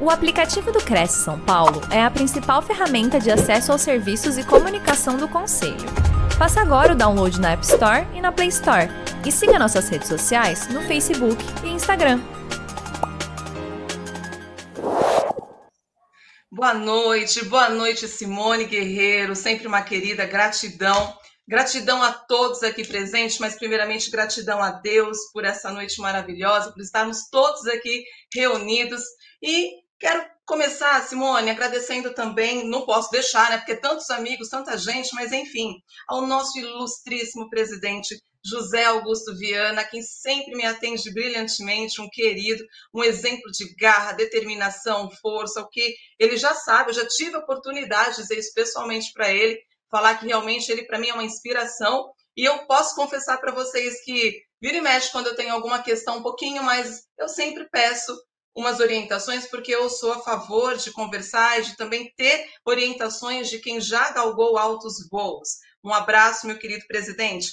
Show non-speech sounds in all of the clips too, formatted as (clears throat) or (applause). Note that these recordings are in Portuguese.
O aplicativo do Cresce São Paulo é a principal ferramenta de acesso aos serviços e comunicação do Conselho. Faça agora o download na App Store e na Play Store. E siga nossas redes sociais no Facebook e Instagram. Boa noite, boa noite, Simone Guerreiro, sempre uma querida, gratidão. Gratidão a todos aqui presentes, mas primeiramente gratidão a Deus por essa noite maravilhosa, por estarmos todos aqui reunidos e Quero começar, Simone, agradecendo também, não posso deixar, né? Porque tantos amigos, tanta gente, mas enfim, ao nosso ilustríssimo presidente José Augusto Viana, quem sempre me atende brilhantemente, um querido, um exemplo de garra, determinação, força, o que ele já sabe, eu já tive a oportunidade de dizer isso pessoalmente para ele, falar que realmente ele para mim é uma inspiração, e eu posso confessar para vocês que vira e mexe quando eu tenho alguma questão um pouquinho mais, eu sempre peço umas orientações, porque eu sou a favor de conversar e de também ter orientações de quem já galgou altos voos. Um abraço, meu querido presidente.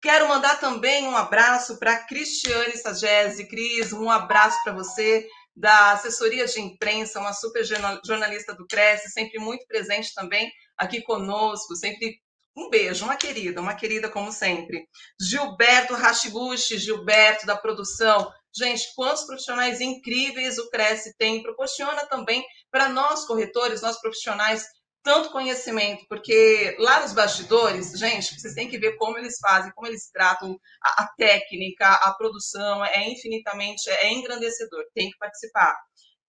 Quero mandar também um abraço para Cristiane Sagese. Cris, um abraço para você, da assessoria de imprensa, uma super jornalista do Cresce, sempre muito presente também aqui conosco, sempre um beijo, uma querida, uma querida como sempre. Gilberto Rashiguchi, Gilberto da produção, Gente, quantos profissionais incríveis o Cresce tem, proporciona também para nós corretores, nós profissionais, tanto conhecimento, porque lá nos bastidores, gente, vocês têm que ver como eles fazem, como eles tratam a, a técnica, a produção, é infinitamente, é engrandecedor, tem que participar.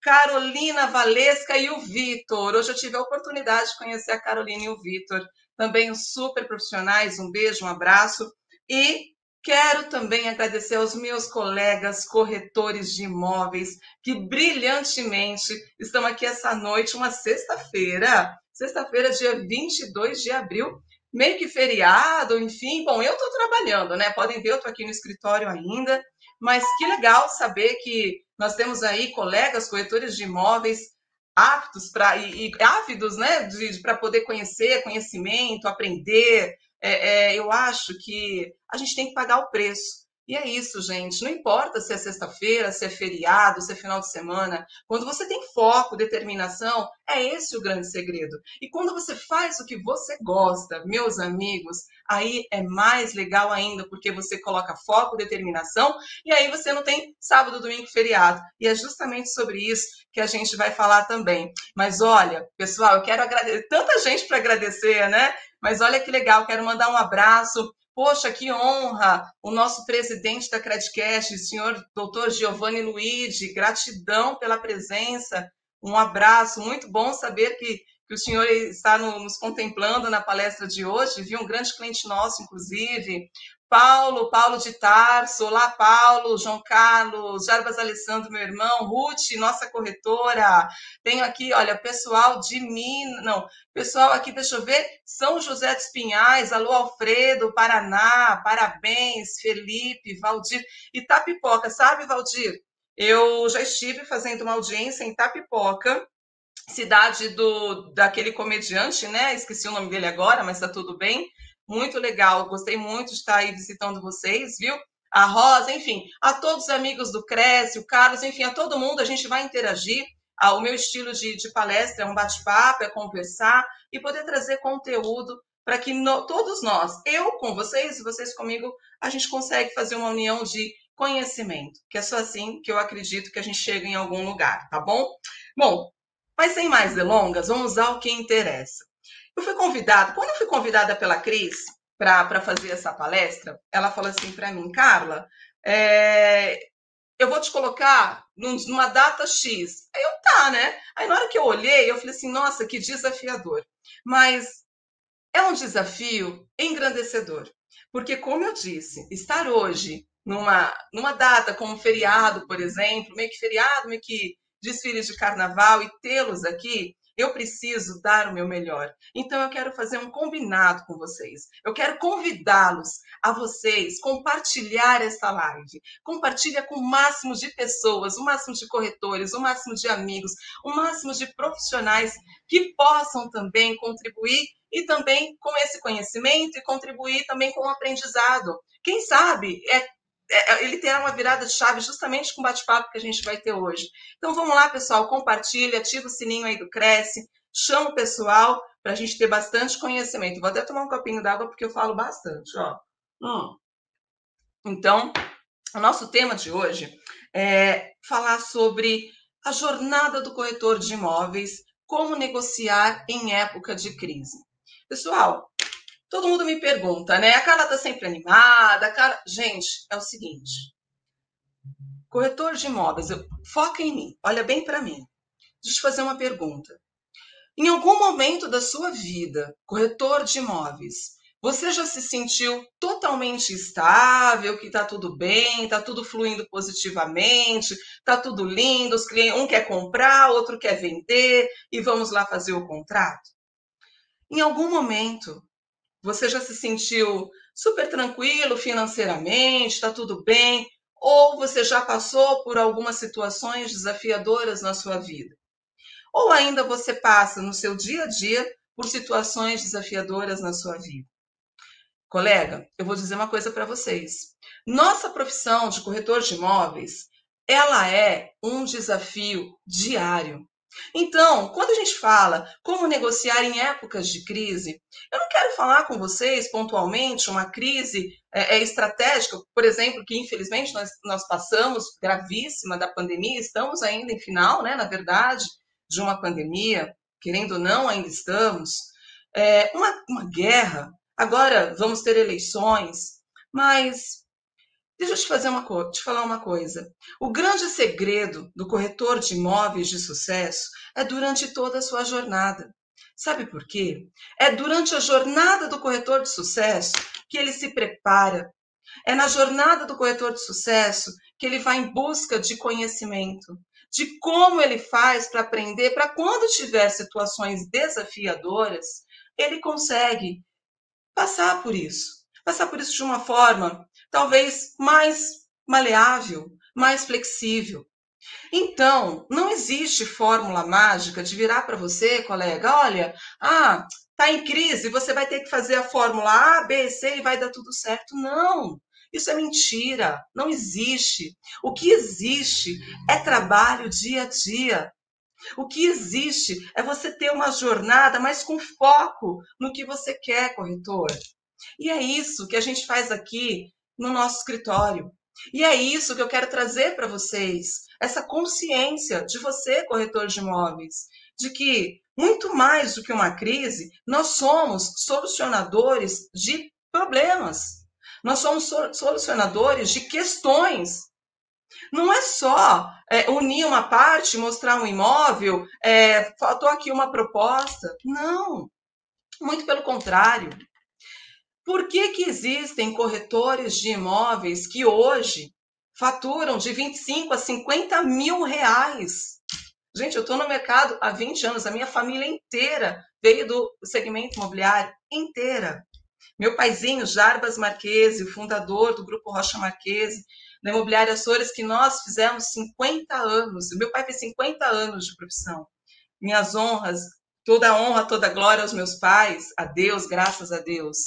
Carolina Valesca e o Vitor. Hoje eu tive a oportunidade de conhecer a Carolina e o Vitor, também super profissionais. Um beijo, um abraço. E Quero também agradecer aos meus colegas corretores de imóveis que brilhantemente estão aqui essa noite, uma sexta-feira, sexta-feira, dia 22 de abril, meio que feriado, enfim. Bom, eu estou trabalhando, né? Podem ver, eu estou aqui no escritório ainda, mas que legal saber que nós temos aí colegas corretores de imóveis aptos para e, e ávidos, né, para poder conhecer, conhecimento, aprender, é, é, eu acho que a gente tem que pagar o preço. E é isso, gente. Não importa se é sexta-feira, se é feriado, se é final de semana. Quando você tem foco, determinação, é esse o grande segredo. E quando você faz o que você gosta, meus amigos, aí é mais legal ainda, porque você coloca foco, determinação, e aí você não tem sábado, domingo, feriado. E é justamente sobre isso que a gente vai falar também. Mas olha, pessoal, eu quero agradecer, tanta gente para agradecer, né? Mas olha que legal, quero mandar um abraço. Poxa, que honra! O nosso presidente da Credicast, o senhor doutor Giovanni Luigi, gratidão pela presença. Um abraço, muito bom saber que, que o senhor está no, nos contemplando na palestra de hoje, viu? Um grande cliente nosso, inclusive. Paulo, Paulo de Tarso, olá Paulo, João Carlos, Jarbas Alessandro, meu irmão, Ruth, nossa corretora, tenho aqui, olha, pessoal de Minas, não, pessoal aqui, deixa eu ver, São José dos Pinhais, alô Alfredo, Paraná, parabéns, Felipe, Valdir, Itapipoca, sabe Valdir? Eu já estive fazendo uma audiência em Itapipoca, cidade do daquele comediante, né? Esqueci o nome dele agora, mas tá tudo bem muito legal. Gostei muito de estar aí visitando vocês, viu? A Rosa, enfim, a todos os amigos do Cresce, o Carlos, enfim, a todo mundo, a gente vai interagir. O meu estilo de, de palestra é um bate-papo, é conversar e poder trazer conteúdo para que no, todos nós, eu com vocês e vocês comigo, a gente consegue fazer uma união de conhecimento, que é só assim que eu acredito que a gente chega em algum lugar, tá bom? Bom, mas sem mais delongas, vamos ao que interessa. Eu fui convidada, quando eu fui convidada pela Cris para fazer essa palestra, ela falou assim para mim, Carla, é, eu vou te colocar numa data X. Aí eu, tá, né? Aí na hora que eu olhei, eu falei assim, nossa, que desafiador. Mas é um desafio engrandecedor. Porque, como eu disse, estar hoje numa, numa data como feriado, por exemplo, meio que feriado, meio que desfiles de carnaval e tê-los aqui, eu preciso dar o meu melhor. Então eu quero fazer um combinado com vocês. Eu quero convidá-los a vocês compartilhar esta live. Compartilha com o máximo de pessoas, o máximo de corretores, o máximo de amigos, o máximo de profissionais que possam também contribuir e também com esse conhecimento e contribuir também com o aprendizado. Quem sabe é, ele terá uma virada de chave justamente com o bate-papo que a gente vai ter hoje. Então vamos lá, pessoal, compartilha, ativa o sininho aí do Cresce, chama o pessoal para a gente ter bastante conhecimento. Vou até tomar um copinho d'água porque eu falo bastante, ó. Hum. Então, o nosso tema de hoje é falar sobre a jornada do corretor de imóveis, como negociar em época de crise. Pessoal, todo mundo me pergunta, né? A Carla tá sempre animada, a Carla... Gente, é o seguinte. Corretor de imóveis, eu... foca em mim, olha bem para mim. Deixa eu fazer uma pergunta. Em algum momento da sua vida, corretor de imóveis, você já se sentiu totalmente estável, que está tudo bem, está tudo fluindo positivamente, está tudo lindo, os clientes, um quer comprar, outro quer vender e vamos lá fazer o contrato? Em algum momento, você já se sentiu super tranquilo financeiramente, está tudo bem, ou você já passou por algumas situações desafiadoras na sua vida? Ou ainda você passa no seu dia a dia por situações desafiadoras na sua vida? Colega, eu vou dizer uma coisa para vocês. Nossa profissão de corretor de imóveis, ela é um desafio diário. Então, quando a gente fala como negociar em épocas de crise, eu não quero falar com vocês pontualmente uma crise é, é estratégica, por exemplo, que infelizmente nós, nós passamos gravíssima da pandemia, estamos ainda em final, né, na verdade, de uma pandemia, querendo ou não, ainda estamos. É, uma, uma guerra, Agora vamos ter eleições, mas deixa eu te, fazer uma, te falar uma coisa. O grande segredo do corretor de imóveis de sucesso é durante toda a sua jornada. Sabe por quê? É durante a jornada do corretor de sucesso que ele se prepara. É na jornada do corretor de sucesso que ele vai em busca de conhecimento, de como ele faz para aprender, para quando tiver situações desafiadoras, ele consegue passar por isso. Passar por isso de uma forma talvez mais maleável, mais flexível. Então, não existe fórmula mágica de virar para você, colega, olha, ah, tá em crise, você vai ter que fazer a fórmula A, B, C e vai dar tudo certo. Não. Isso é mentira, não existe. O que existe é trabalho dia a dia. O que existe é você ter uma jornada, mas com foco no que você quer, corretor. E é isso que a gente faz aqui no nosso escritório. E é isso que eu quero trazer para vocês, essa consciência de você, corretor de imóveis, de que muito mais do que uma crise, nós somos solucionadores de problemas. Nós somos solucionadores de questões não é só é, unir uma parte, mostrar um imóvel, é, faltou aqui uma proposta. Não, muito pelo contrário. Por que, que existem corretores de imóveis que hoje faturam de 25 a 50 mil reais? Gente, eu estou no mercado há 20 anos, a minha família inteira veio do segmento imobiliário, inteira. Meu paizinho, Jarbas Marquese, o fundador do Grupo Rocha Marquese, na Imobiliária Açores, que nós fizemos 50 anos. Meu pai fez 50 anos de profissão. Minhas honras, toda honra, toda glória aos meus pais, a Deus, graças a Deus.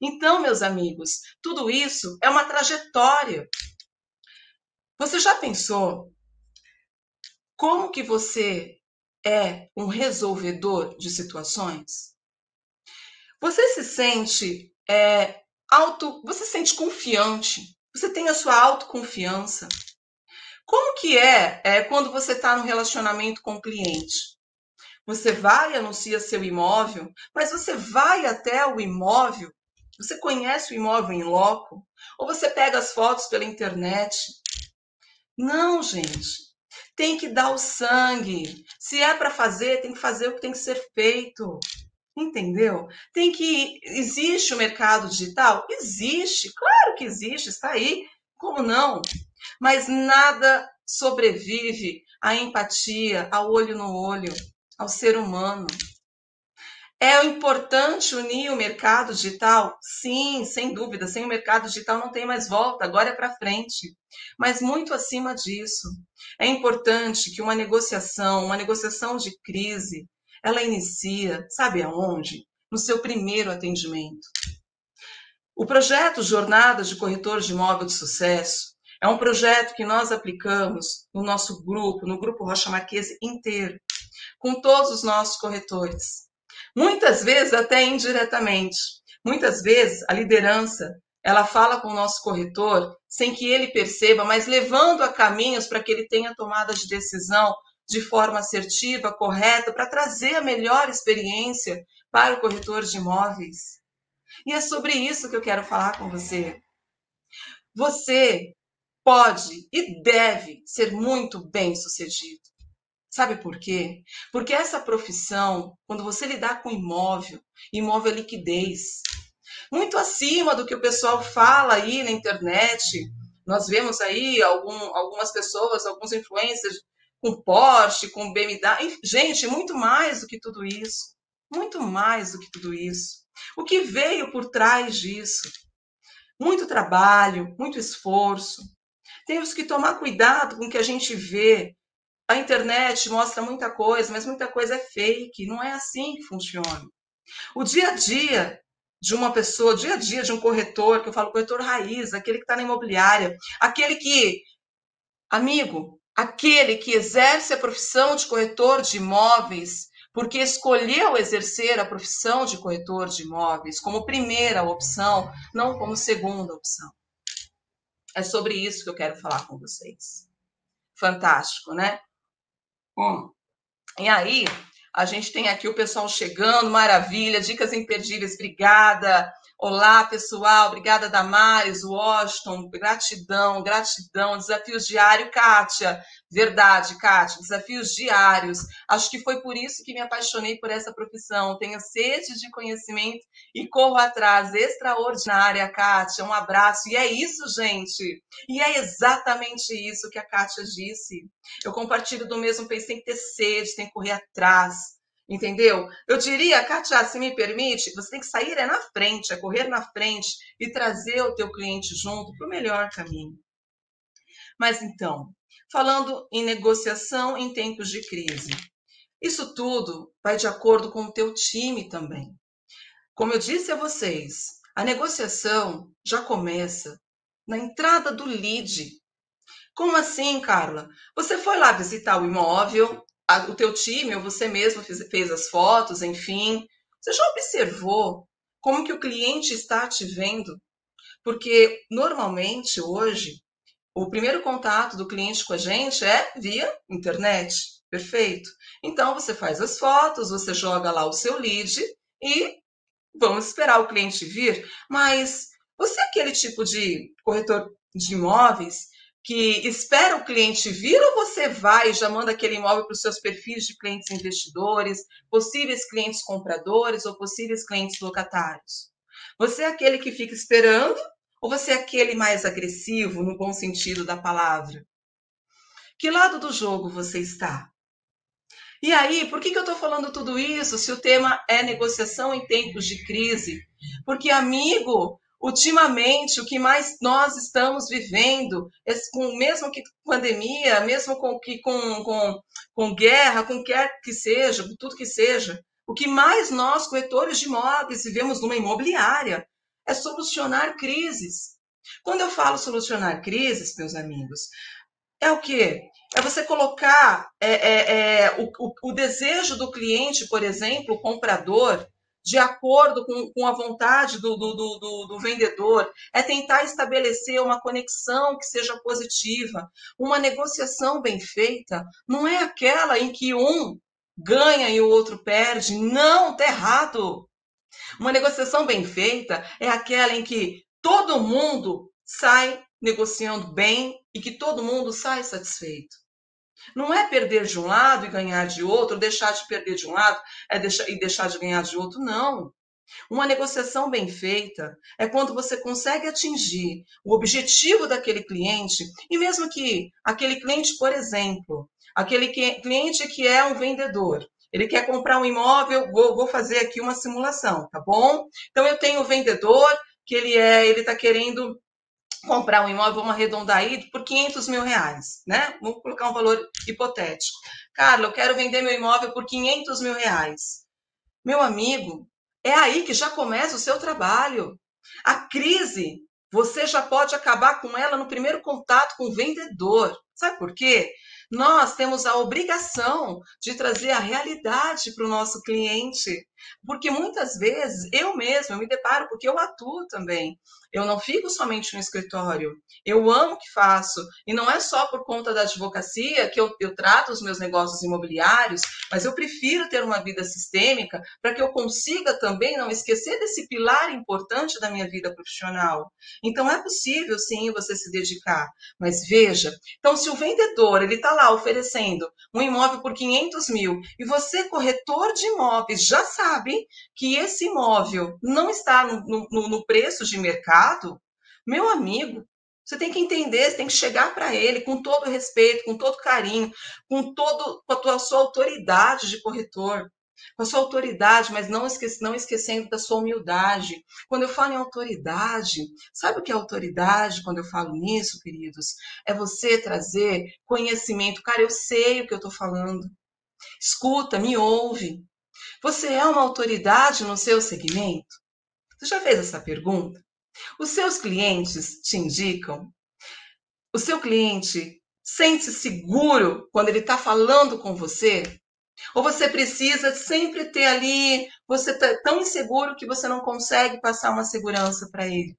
Então, meus amigos, tudo isso é uma trajetória. Você já pensou como que você é um resolvedor de situações? Você se sente é, auto, você se sente confiante você tem a sua autoconfiança. Como que é, é quando você está no relacionamento com o cliente? Você vai anuncia seu imóvel, mas você vai até o imóvel, você conhece o imóvel em loco, ou você pega as fotos pela internet. Não, gente. Tem que dar o sangue. Se é para fazer, tem que fazer o que tem que ser feito. Entendeu? Tem que. Existe o mercado digital? Existe, claro que existe, está aí. Como não? Mas nada sobrevive à empatia, ao olho no olho, ao ser humano. É importante unir o mercado digital? Sim, sem dúvida. Sem o mercado digital não tem mais volta, agora é para frente. Mas muito acima disso, é importante que uma negociação, uma negociação de crise, ela inicia, sabe aonde? No seu primeiro atendimento. O projeto Jornadas de Corretor de Imóvel de Sucesso, É um projeto que nós aplicamos no nosso grupo, no grupo Rocha Marquese inteiro, com todos os nossos corretores. Muitas vezes até indiretamente. Muitas vezes a liderança, ela fala com o nosso corretor sem que ele perceba, mas levando a caminhos para que ele tenha tomada de decisão de forma assertiva, correta, para trazer a melhor experiência para o corretor de imóveis. E é sobre isso que eu quero falar com você. Você pode e deve ser muito bem sucedido. Sabe por quê? Porque essa profissão, quando você lidar com imóvel, imóvel é liquidez, muito acima do que o pessoal fala aí na internet. Nós vemos aí algum, algumas pessoas, alguns influencers com Porsche, com BMW. Gente, muito mais do que tudo isso. Muito mais do que tudo isso. O que veio por trás disso? Muito trabalho, muito esforço. Temos que tomar cuidado com o que a gente vê. A internet mostra muita coisa, mas muita coisa é fake. Não é assim que funciona. O dia a dia de uma pessoa, o dia a dia de um corretor, que eu falo corretor raiz, aquele que está na imobiliária, aquele que, amigo, aquele que exerce a profissão de corretor de imóveis porque escolheu exercer a profissão de corretor de imóveis como primeira opção, não como segunda opção. É sobre isso que eu quero falar com vocês. Fantástico, né? Hum. E aí, a gente tem aqui o pessoal chegando, maravilha, dicas imperdíveis, obrigada. Olá, pessoal, obrigada Damares, Washington, gratidão, gratidão, desafios diários, Kátia, verdade, Kátia, desafios diários. Acho que foi por isso que me apaixonei por essa profissão. Tenho sede de conhecimento e corro atrás. Extraordinária, Kátia, um abraço. E é isso, gente. E é exatamente isso que a Kátia disse. Eu compartilho do mesmo pensamento, tem que ter sede, tem que correr atrás Entendeu? Eu diria, Katia, se me permite, você tem que sair é na frente, é correr na frente e trazer o teu cliente junto para o melhor caminho. Mas então, falando em negociação em tempos de crise, isso tudo vai de acordo com o teu time também. Como eu disse a vocês, a negociação já começa na entrada do lead. Como assim, Carla? Você foi lá visitar o imóvel, a, o teu time ou você mesmo fez, fez as fotos, enfim. Você já observou como que o cliente está te vendo? Porque normalmente hoje o primeiro contato do cliente com a gente é via internet. Perfeito. Então você faz as fotos, você joga lá o seu lead e vamos esperar o cliente vir. Mas você é aquele tipo de corretor de imóveis que espera o cliente vir ou você vai e já manda aquele imóvel para os seus perfis de clientes investidores, possíveis clientes compradores ou possíveis clientes locatários? Você é aquele que fica esperando ou você é aquele mais agressivo, no bom sentido da palavra? Que lado do jogo você está? E aí, por que, que eu estou falando tudo isso se o tema é negociação em tempos de crise? Porque, amigo, Ultimamente, o que mais nós estamos vivendo, com, mesmo que pandemia, mesmo com, que, com, com, com guerra, com quer que seja, tudo que seja, o que mais nós, corretores de imóveis, vivemos numa imobiliária é solucionar crises. Quando eu falo solucionar crises, meus amigos, é o quê? É você colocar é, é, é, o, o, o desejo do cliente, por exemplo, o comprador, de acordo com, com a vontade do, do, do, do, vendedor, é tentar estabelecer uma conexão que seja positiva. Uma negociação bem feita não é aquela em que um ganha e o outro perde. Não, está errado. Uma negociação bem feita é aquela em que todo mundo sai negociando bem e que todo mundo sai satisfeito. Não é perder de um lado e ganhar de outro, deixar de perder de um lado é deixar, e deixar de ganhar de outro, não. Uma negociação bem feita é quando você consegue atingir o objetivo daquele cliente, e mesmo que aquele cliente, por exemplo, aquele cliente que é um vendedor, ele quer comprar um imóvel, vou, vou fazer aqui uma simulação, tá bom? Então eu tenho o vendedor que ele é, ele está querendo comprar um imóvel, vamos arredondar aí, por 500 mil reais, né? Vamos colocar um valor hipotético. Carla, eu quero vender meu imóvel por 500 mil reais. Meu amigo, é aí que já começa o seu trabalho. A crise você já pode acabar com ela no primeiro contato com o vendedor. Sabe por quê? Nós temos a obrigação de trazer a realidade para o nosso cliente, porque muitas vezes eu mesma eu me deparo, porque eu atuo também. Eu não fico somente no escritório. Eu amo o que faço. E não é só por conta da advocacia que eu, eu trato os meus negócios imobiliários, mas eu prefiro ter uma vida sistêmica para que eu consiga também não esquecer desse pilar importante da minha vida profissional. Então é possível sim você se dedicar. Mas veja, então se o vendedor ele está lá oferecendo um imóvel por 500 mil e você, corretor de imóveis, já sabe que esse imóvel não está no, no, no preço de mercado, meu amigo, você tem que entender, você tem que chegar para ele com todo respeito, com todo carinho, com todo com a, tua, sua autoridade de corretor, com a sua autoridade, mas não, não esquecendo da sua humildade. Quando eu falo em autoridade, sabe o que é autoridade quando eu falo nisso, queridos? É você trazer conhecimento. Cara, eu sei o que eu estou falando. Escuta, me ouve. Você é uma autoridade no seu segmento? Você já fez essa pergunta? Os seus clientes te indicam? O seu cliente sente-se seguro quando ele está falando com você? Ou você precisa sempre ter ali, você está tão inseguro que você não consegue passar uma segurança para ele?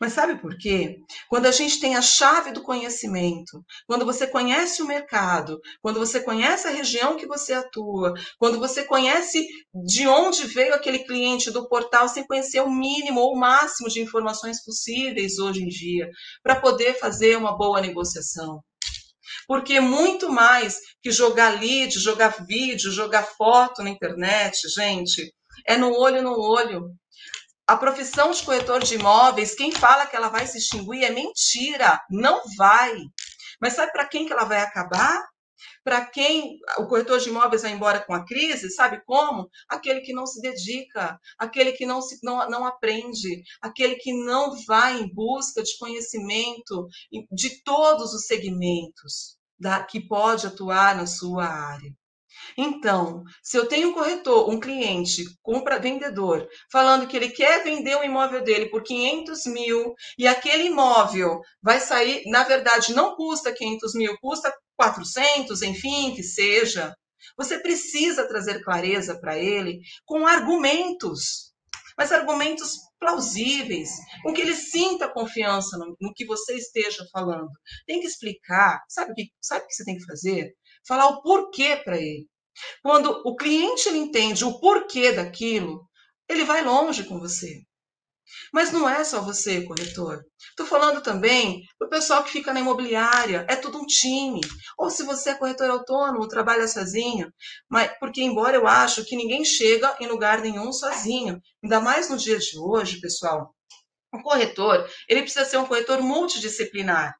Mas sabe por quê? Quando a gente tem a chave do conhecimento, quando você conhece o mercado, quando você conhece a região que você atua, quando você conhece de onde veio aquele cliente do portal, sem conhecer o mínimo ou o máximo de informações possíveis hoje em dia, para poder fazer uma boa negociação. Porque muito mais que jogar lead, jogar vídeo, jogar foto na internet, gente, é no olho no olho a profissão de corretor de imóveis, quem fala que ela vai se extinguir é mentira, não vai. Mas sabe para quem que ela vai acabar? Para quem o corretor de imóveis vai embora com a crise, sabe como? Aquele que não se dedica, aquele que não, se, não, não aprende, aquele que não vai em busca de conhecimento de todos os segmentos da, que pode atuar na sua área. Então, se eu tenho um corretor, um cliente, compra vendedor, falando que ele quer vender o imóvel dele por 500 mil e aquele imóvel vai sair, na verdade, não custa 500 mil, custa 400, enfim, que seja, você precisa trazer clareza para ele com argumentos, mas argumentos plausíveis, com que ele sinta confiança no, no que você esteja falando. Tem que explicar, sabe sabe o que você tem que fazer? Falar o porquê para ele. Quando o cliente entende o porquê daquilo, ele vai longe com você. Mas não é só você, corretor. Estou falando também para o pessoal que fica na imobiliária. É tudo um time. Ou se você é corretor autônomo, trabalha sozinho. Mas, porque, embora eu acho que ninguém chega em lugar nenhum sozinho. Ainda mais no dia de hoje, pessoal. O corretor, ele precisa ser um corretor multidisciplinar.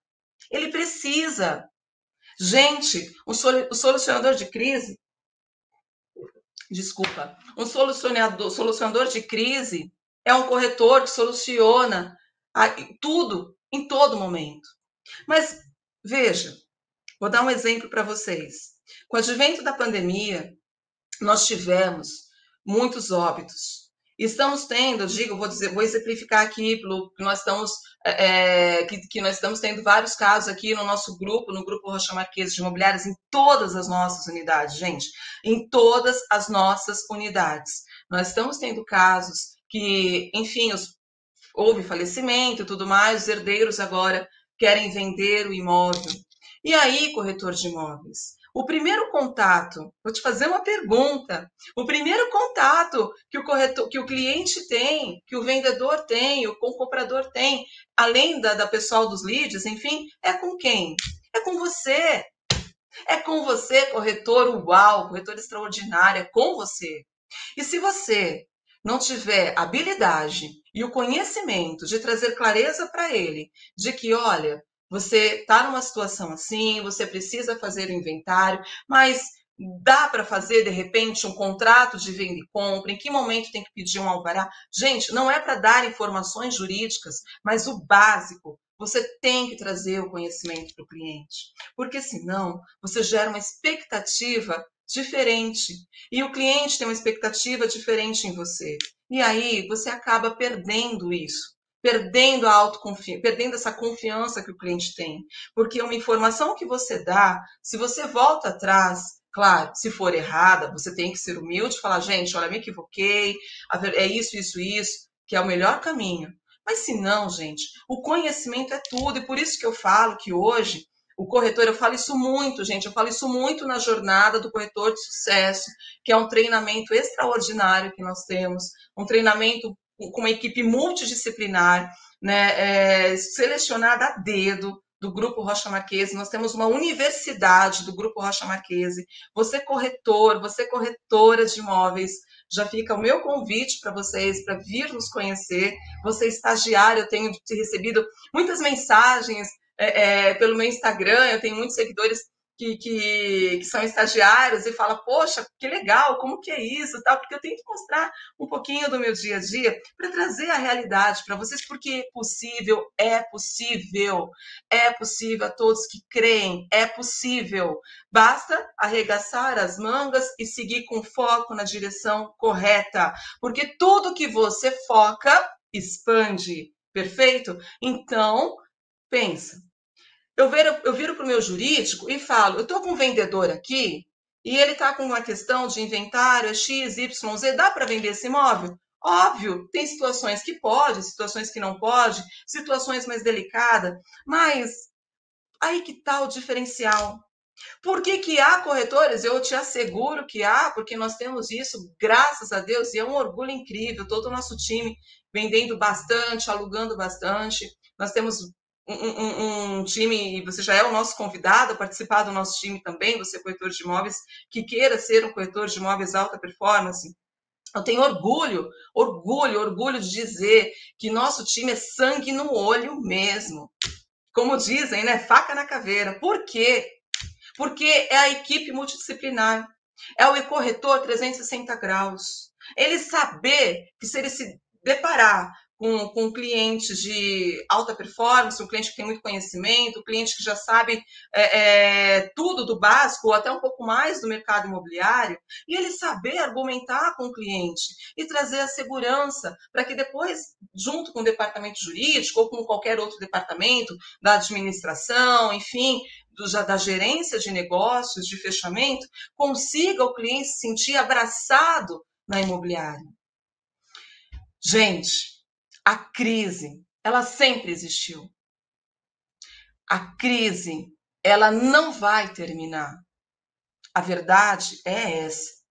Ele precisa. Gente, o solucionador de crise, desculpa, um solucionador, solucionador de crise é um corretor que soluciona tudo em todo momento. Mas veja, vou dar um exemplo para vocês. Com o advento da pandemia, nós tivemos muitos óbitos. Estamos tendo, digo, vou dizer, vou exemplificar aqui, pelo, nós estamos, é, é, que, que, nós estamos tendo vários casos aqui no nosso grupo, no grupo Rocha Marquesa de Imobiliárias, em todas as nossas unidades, gente, em todas as nossas unidades. Nós estamos tendo casos que, enfim, os, houve falecimento e tudo mais, os herdeiros agora querem vender o imóvel. E aí, corretor de imóveis? O primeiro contato, vou te fazer uma pergunta. O primeiro contato que o corretor, que o cliente tem, que o vendedor tem, o comprador tem, além da, da pessoal dos leads, enfim, é com quem? É com você. É com você, corretor uau, corretor extraordinário, é com você. E se você não tiver habilidade e o conhecimento de trazer clareza para ele, de que, olha, você está numa situação assim, você precisa fazer o inventário, mas dá para fazer de repente um contrato de venda e compra? Em que momento tem que pedir um alvará? Gente, não é para dar informações jurídicas, mas o básico. Você tem que trazer o conhecimento para o cliente, porque senão você gera uma expectativa diferente e o cliente tem uma expectativa diferente em você. E aí você acaba perdendo isso. Perdendo a autoconfiança, perdendo essa confiança que o cliente tem. Porque uma informação que você dá, se você volta atrás, claro, se for errada, você tem que ser humilde e falar, gente, olha, me equivoquei, é isso, isso, isso, que é o melhor caminho. Mas se não, gente, o conhecimento é tudo, e por isso que eu falo que hoje o corretor, eu falo isso muito, gente, eu falo isso muito na jornada do corretor de sucesso, que é um treinamento extraordinário que nós temos, um treinamento com uma equipe multidisciplinar, né, é, selecionada a dedo do Grupo Rocha Marquese, nós temos uma universidade do Grupo Rocha Marquese. Você corretor, você corretora de imóveis, já fica o meu convite para vocês para vir nos conhecer. Você estagiário, eu tenho recebido muitas mensagens é, é, pelo meu Instagram, eu tenho muitos seguidores que, que, que, são estagiários e fala, poxa, que legal, como que é isso, tal, porque eu tenho que mostrar um pouquinho do meu dia a dia para trazer a realidade para vocês, porque é possível, é possível, é possível a todos que creem, é possível. Basta arregaçar as mangas e seguir com foco na direção correta, porque tudo que você foca expande, perfeito? Então, pensa, eu viro, eu viro para o meu jurídico e falo: eu estou com um vendedor aqui e ele está com uma questão de inventário é X, Y, Z, dá para vender esse imóvel? Óbvio, tem situações que pode, situações que não pode, situações mais delicadas, mas aí que está o diferencial. Por que, que há corretores? Eu te asseguro que há, porque nós temos isso, graças a Deus, e é um orgulho incrível, todo o nosso time vendendo bastante, alugando bastante. Nós temos um, um, um, time, e você já é o nosso convidado a participar do nosso time também, você é corretor de imóveis, que queira ser um corretor de imóveis alta performance, eu tenho orgulho, orgulho, orgulho de dizer que nosso time é sangue no olho mesmo. Como dizem, né? Faca na caveira. Por quê? Porque é a equipe multidisciplinar. É o corretor 360 graus. Ele saber que se ele se deparar com, com clientes de alta performance, um cliente que tem muito conhecimento, um cliente que já sabe é, é, tudo do básico, ou até um pouco mais do mercado imobiliário, e ele saber argumentar com o cliente e trazer a segurança para que depois, junto com o departamento jurídico ou com qualquer outro departamento da administração, enfim, do, da gerência de negócios, de fechamento, consiga o cliente se sentir abraçado na imobiliária. Gente, a crise, ela sempre existiu. A crise, ela não vai terminar. A verdade é essa.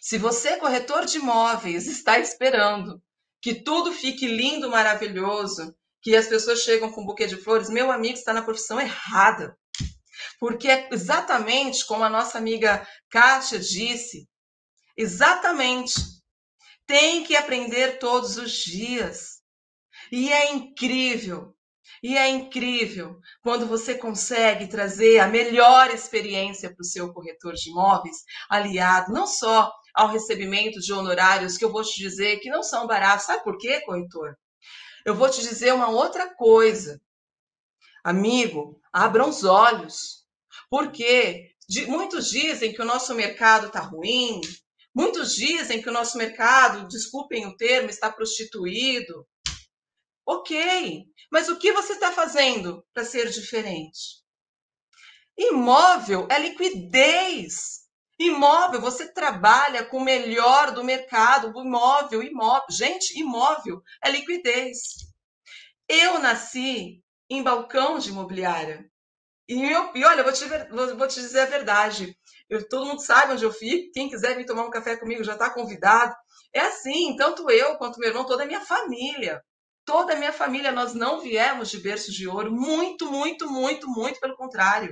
Se você, corretor de imóveis, (laughs) está esperando que tudo fique lindo, maravilhoso, que as pessoas chegam com um buquê de flores, meu amigo está na profissão errada. Porque é exatamente como a nossa amiga Kátia disse, exatamente tem que aprender todos os dias. E é incrível, e é incrível quando você consegue trazer a melhor experiência para o seu corretor de imóveis, aliado não só ao recebimento de honorários, que eu vou te dizer que não são baratos. Sabe por quê, corretor? Eu vou te dizer uma outra coisa. Amigo, abram os olhos. Porque muitos dizem que o nosso mercado está ruim, Muitos dizem que o nosso mercado, desculpem o termo, está prostituído. Ok, mas o que você está fazendo para ser diferente? Imóvel é liquidez. Imóvel, você trabalha com o melhor do mercado, imóvel, imóvel. Gente, imóvel é liquidez. Eu nasci em balcão de imobiliária. E, e olha, vou te, vou te dizer a verdade. Eu, todo mundo sabe onde eu fico. Quem quiser vir tomar um café comigo já está convidado. É assim, tanto eu quanto meu irmão, toda a minha família. Toda a minha família, nós não viemos de berço de ouro. Muito, muito, muito, muito pelo contrário.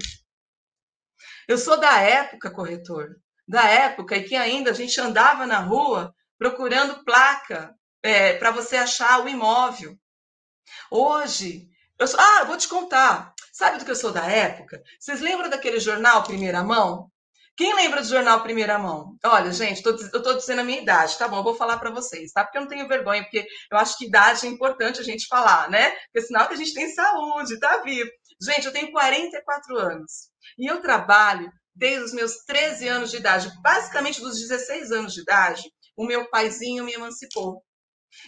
Eu sou da época, corretor, da época em que ainda a gente andava na rua procurando placa é, para você achar o imóvel. Hoje, eu sou... ah, vou te contar. Sabe do que eu sou da época? Vocês lembram daquele jornal Primeira Mão? Quem lembra do jornal Primeira Mão? Olha, gente, tô, eu estou dizendo a minha idade, tá bom? Eu vou falar para vocês, tá? Porque eu não tenho vergonha, porque eu acho que idade é importante a gente falar, né? Porque sinal que a gente tem saúde, tá vivo. Gente, eu tenho 44 anos e eu trabalho desde os meus 13 anos de idade, basicamente dos 16 anos de idade, o meu paizinho me emancipou.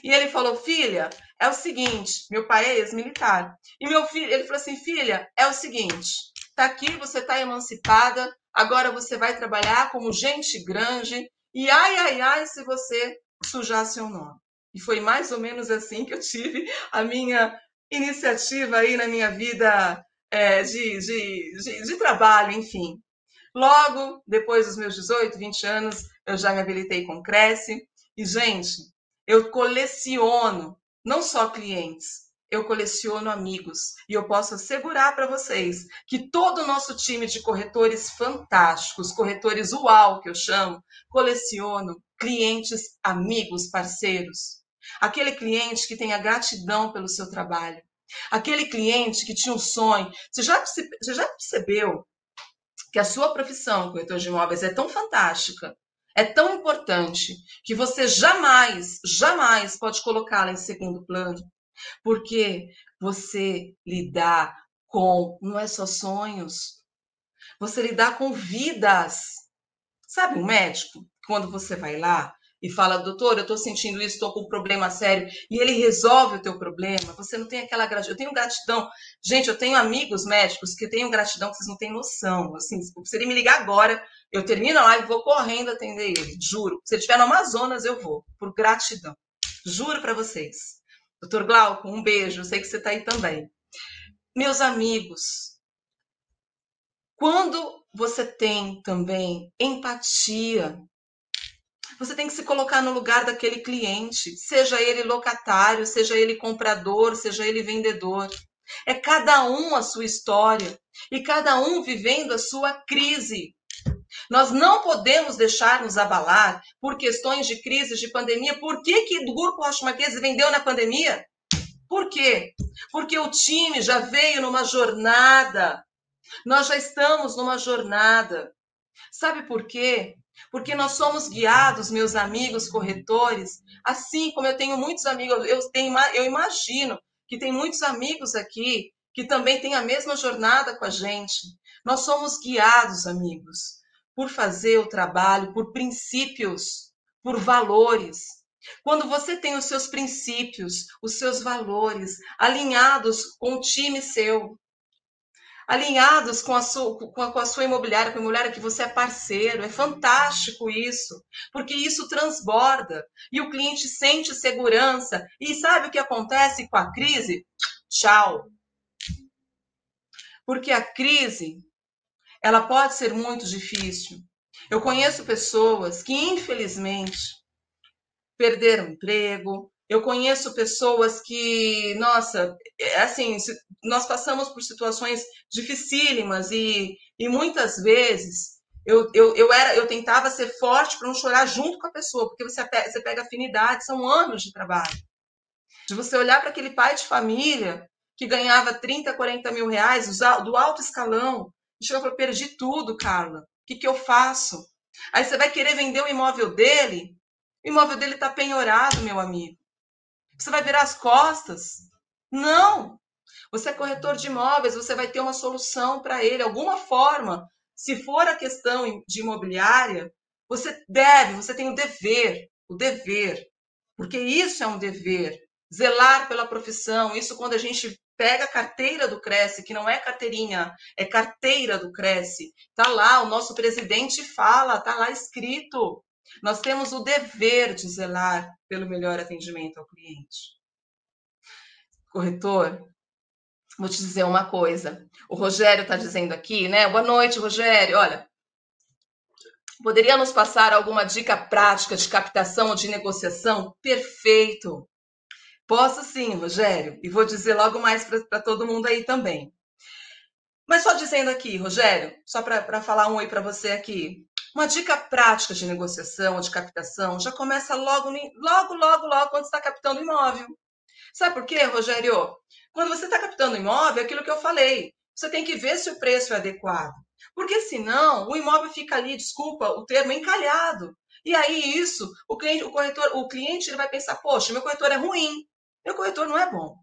E ele falou: Filha, é o seguinte, meu pai é ex-militar. E meu filho, ele falou assim: Filha, é o seguinte, tá aqui, você tá emancipada, agora você vai trabalhar como gente grande, e ai, ai, ai, se você sujar seu nome. E foi mais ou menos assim que eu tive a minha iniciativa aí na minha vida é, de, de, de, de trabalho, enfim. Logo, depois dos meus 18, 20 anos, eu já me habilitei com Cresce. E, gente, eu coleciono não só clientes, eu coleciono amigos. E eu posso assegurar para vocês que todo o nosso time de corretores fantásticos, corretores UAU, que eu chamo, coleciono clientes, amigos, parceiros. Aquele cliente que tem a gratidão pelo seu trabalho. Aquele cliente que tinha um sonho. Você já, você já percebeu que a sua profissão, corretor de imóveis, é tão fantástica, é tão importante, que você jamais, jamais pode colocá-la em segundo plano, porque você lidar com, não é só sonhos, você lidar com vidas. Sabe um médico, quando você vai lá, e fala, doutor, eu estou sentindo isso, estou com um problema sério, e ele resolve o teu problema, você não tem aquela gratidão. Eu tenho gratidão. Gente, eu tenho amigos médicos que tenho gratidão que vocês não têm noção. Assim, se ele me ligar agora, eu termino a live e vou correndo atender ele, juro. Se ele estiver no Amazonas, eu vou, por gratidão. Juro para vocês. Doutor Glauco, um beijo, sei que você está aí também. Meus amigos, quando você tem também empatia você tem que se colocar no lugar daquele cliente, seja ele locatário, seja ele comprador, seja ele vendedor. É cada um a sua história e cada um vivendo a sua crise. Nós não podemos deixar nos abalar por questões de crise, de pandemia. Por que, que o Grupo Rocha vendeu na pandemia? Por quê? Porque o time já veio numa jornada. Nós já estamos numa jornada. Sabe por quê? Porque nós somos guiados, meus amigos corretores, assim como eu tenho muitos amigos, eu, tenho, eu imagino que tem muitos amigos aqui que também têm a mesma jornada com a gente. Nós somos guiados, amigos, por fazer o trabalho, por princípios, por valores. Quando você tem os seus princípios, os seus valores alinhados com o time seu, alinhados com a, sua, com, a, com a sua imobiliária, com a imobiliária que você é parceiro. É fantástico isso, porque isso transborda e o cliente sente segurança. E sabe o que acontece com a crise? Tchau. Porque a crise, ela pode ser muito difícil. Eu conheço pessoas que, infelizmente, perderam emprego, eu conheço pessoas que, nossa, é assim, nós passamos por situações dificílimas e, e muitas vezes eu, eu, eu, era, eu tentava ser forte para não chorar junto com a pessoa, porque você, você pega afinidade, são anos de trabalho. De você olhar para aquele pai de família que ganhava 30, 40 mil reais do alto escalão, e chega e fala, perdi tudo, Carla, o que, que eu faço? Aí você vai querer vender o imóvel dele, o imóvel dele está penhorado, meu amigo. Você vai virar as costas? Não! Você é corretor de imóveis, você vai ter uma solução para ele, alguma forma. Se for a questão de imobiliária, você deve, você tem o dever, o dever, porque isso é um dever, zelar pela profissão. Isso quando a gente pega a carteira do Cresce, que não é carteirinha, é carteira do Cresce. Tá lá, o nosso presidente fala, tá lá escrito. Nós temos o dever de zelar pelo melhor atendimento ao cliente. Corretor, vou te dizer uma coisa. O Rogério está dizendo aqui, né? Boa noite, Rogério. Olha, poderia nos passar alguma dica prática de captação ou de negociação? Perfeito. Posso sim, Rogério, e vou dizer logo mais para todo mundo aí também. Mas só dizendo aqui, Rogério, só para falar um oi para você aqui. Uma dica prática de negociação, de captação, já começa logo, logo, logo, logo quando está captando imóvel. Sabe por quê, Rogério? Quando você está captando imóvel, é aquilo que eu falei, você tem que ver se o preço é adequado. Porque senão o imóvel fica ali, desculpa o termo, encalhado. E aí isso, o cliente, o corretor, o cliente ele vai pensar, poxa, meu corretor é ruim, meu corretor não é bom.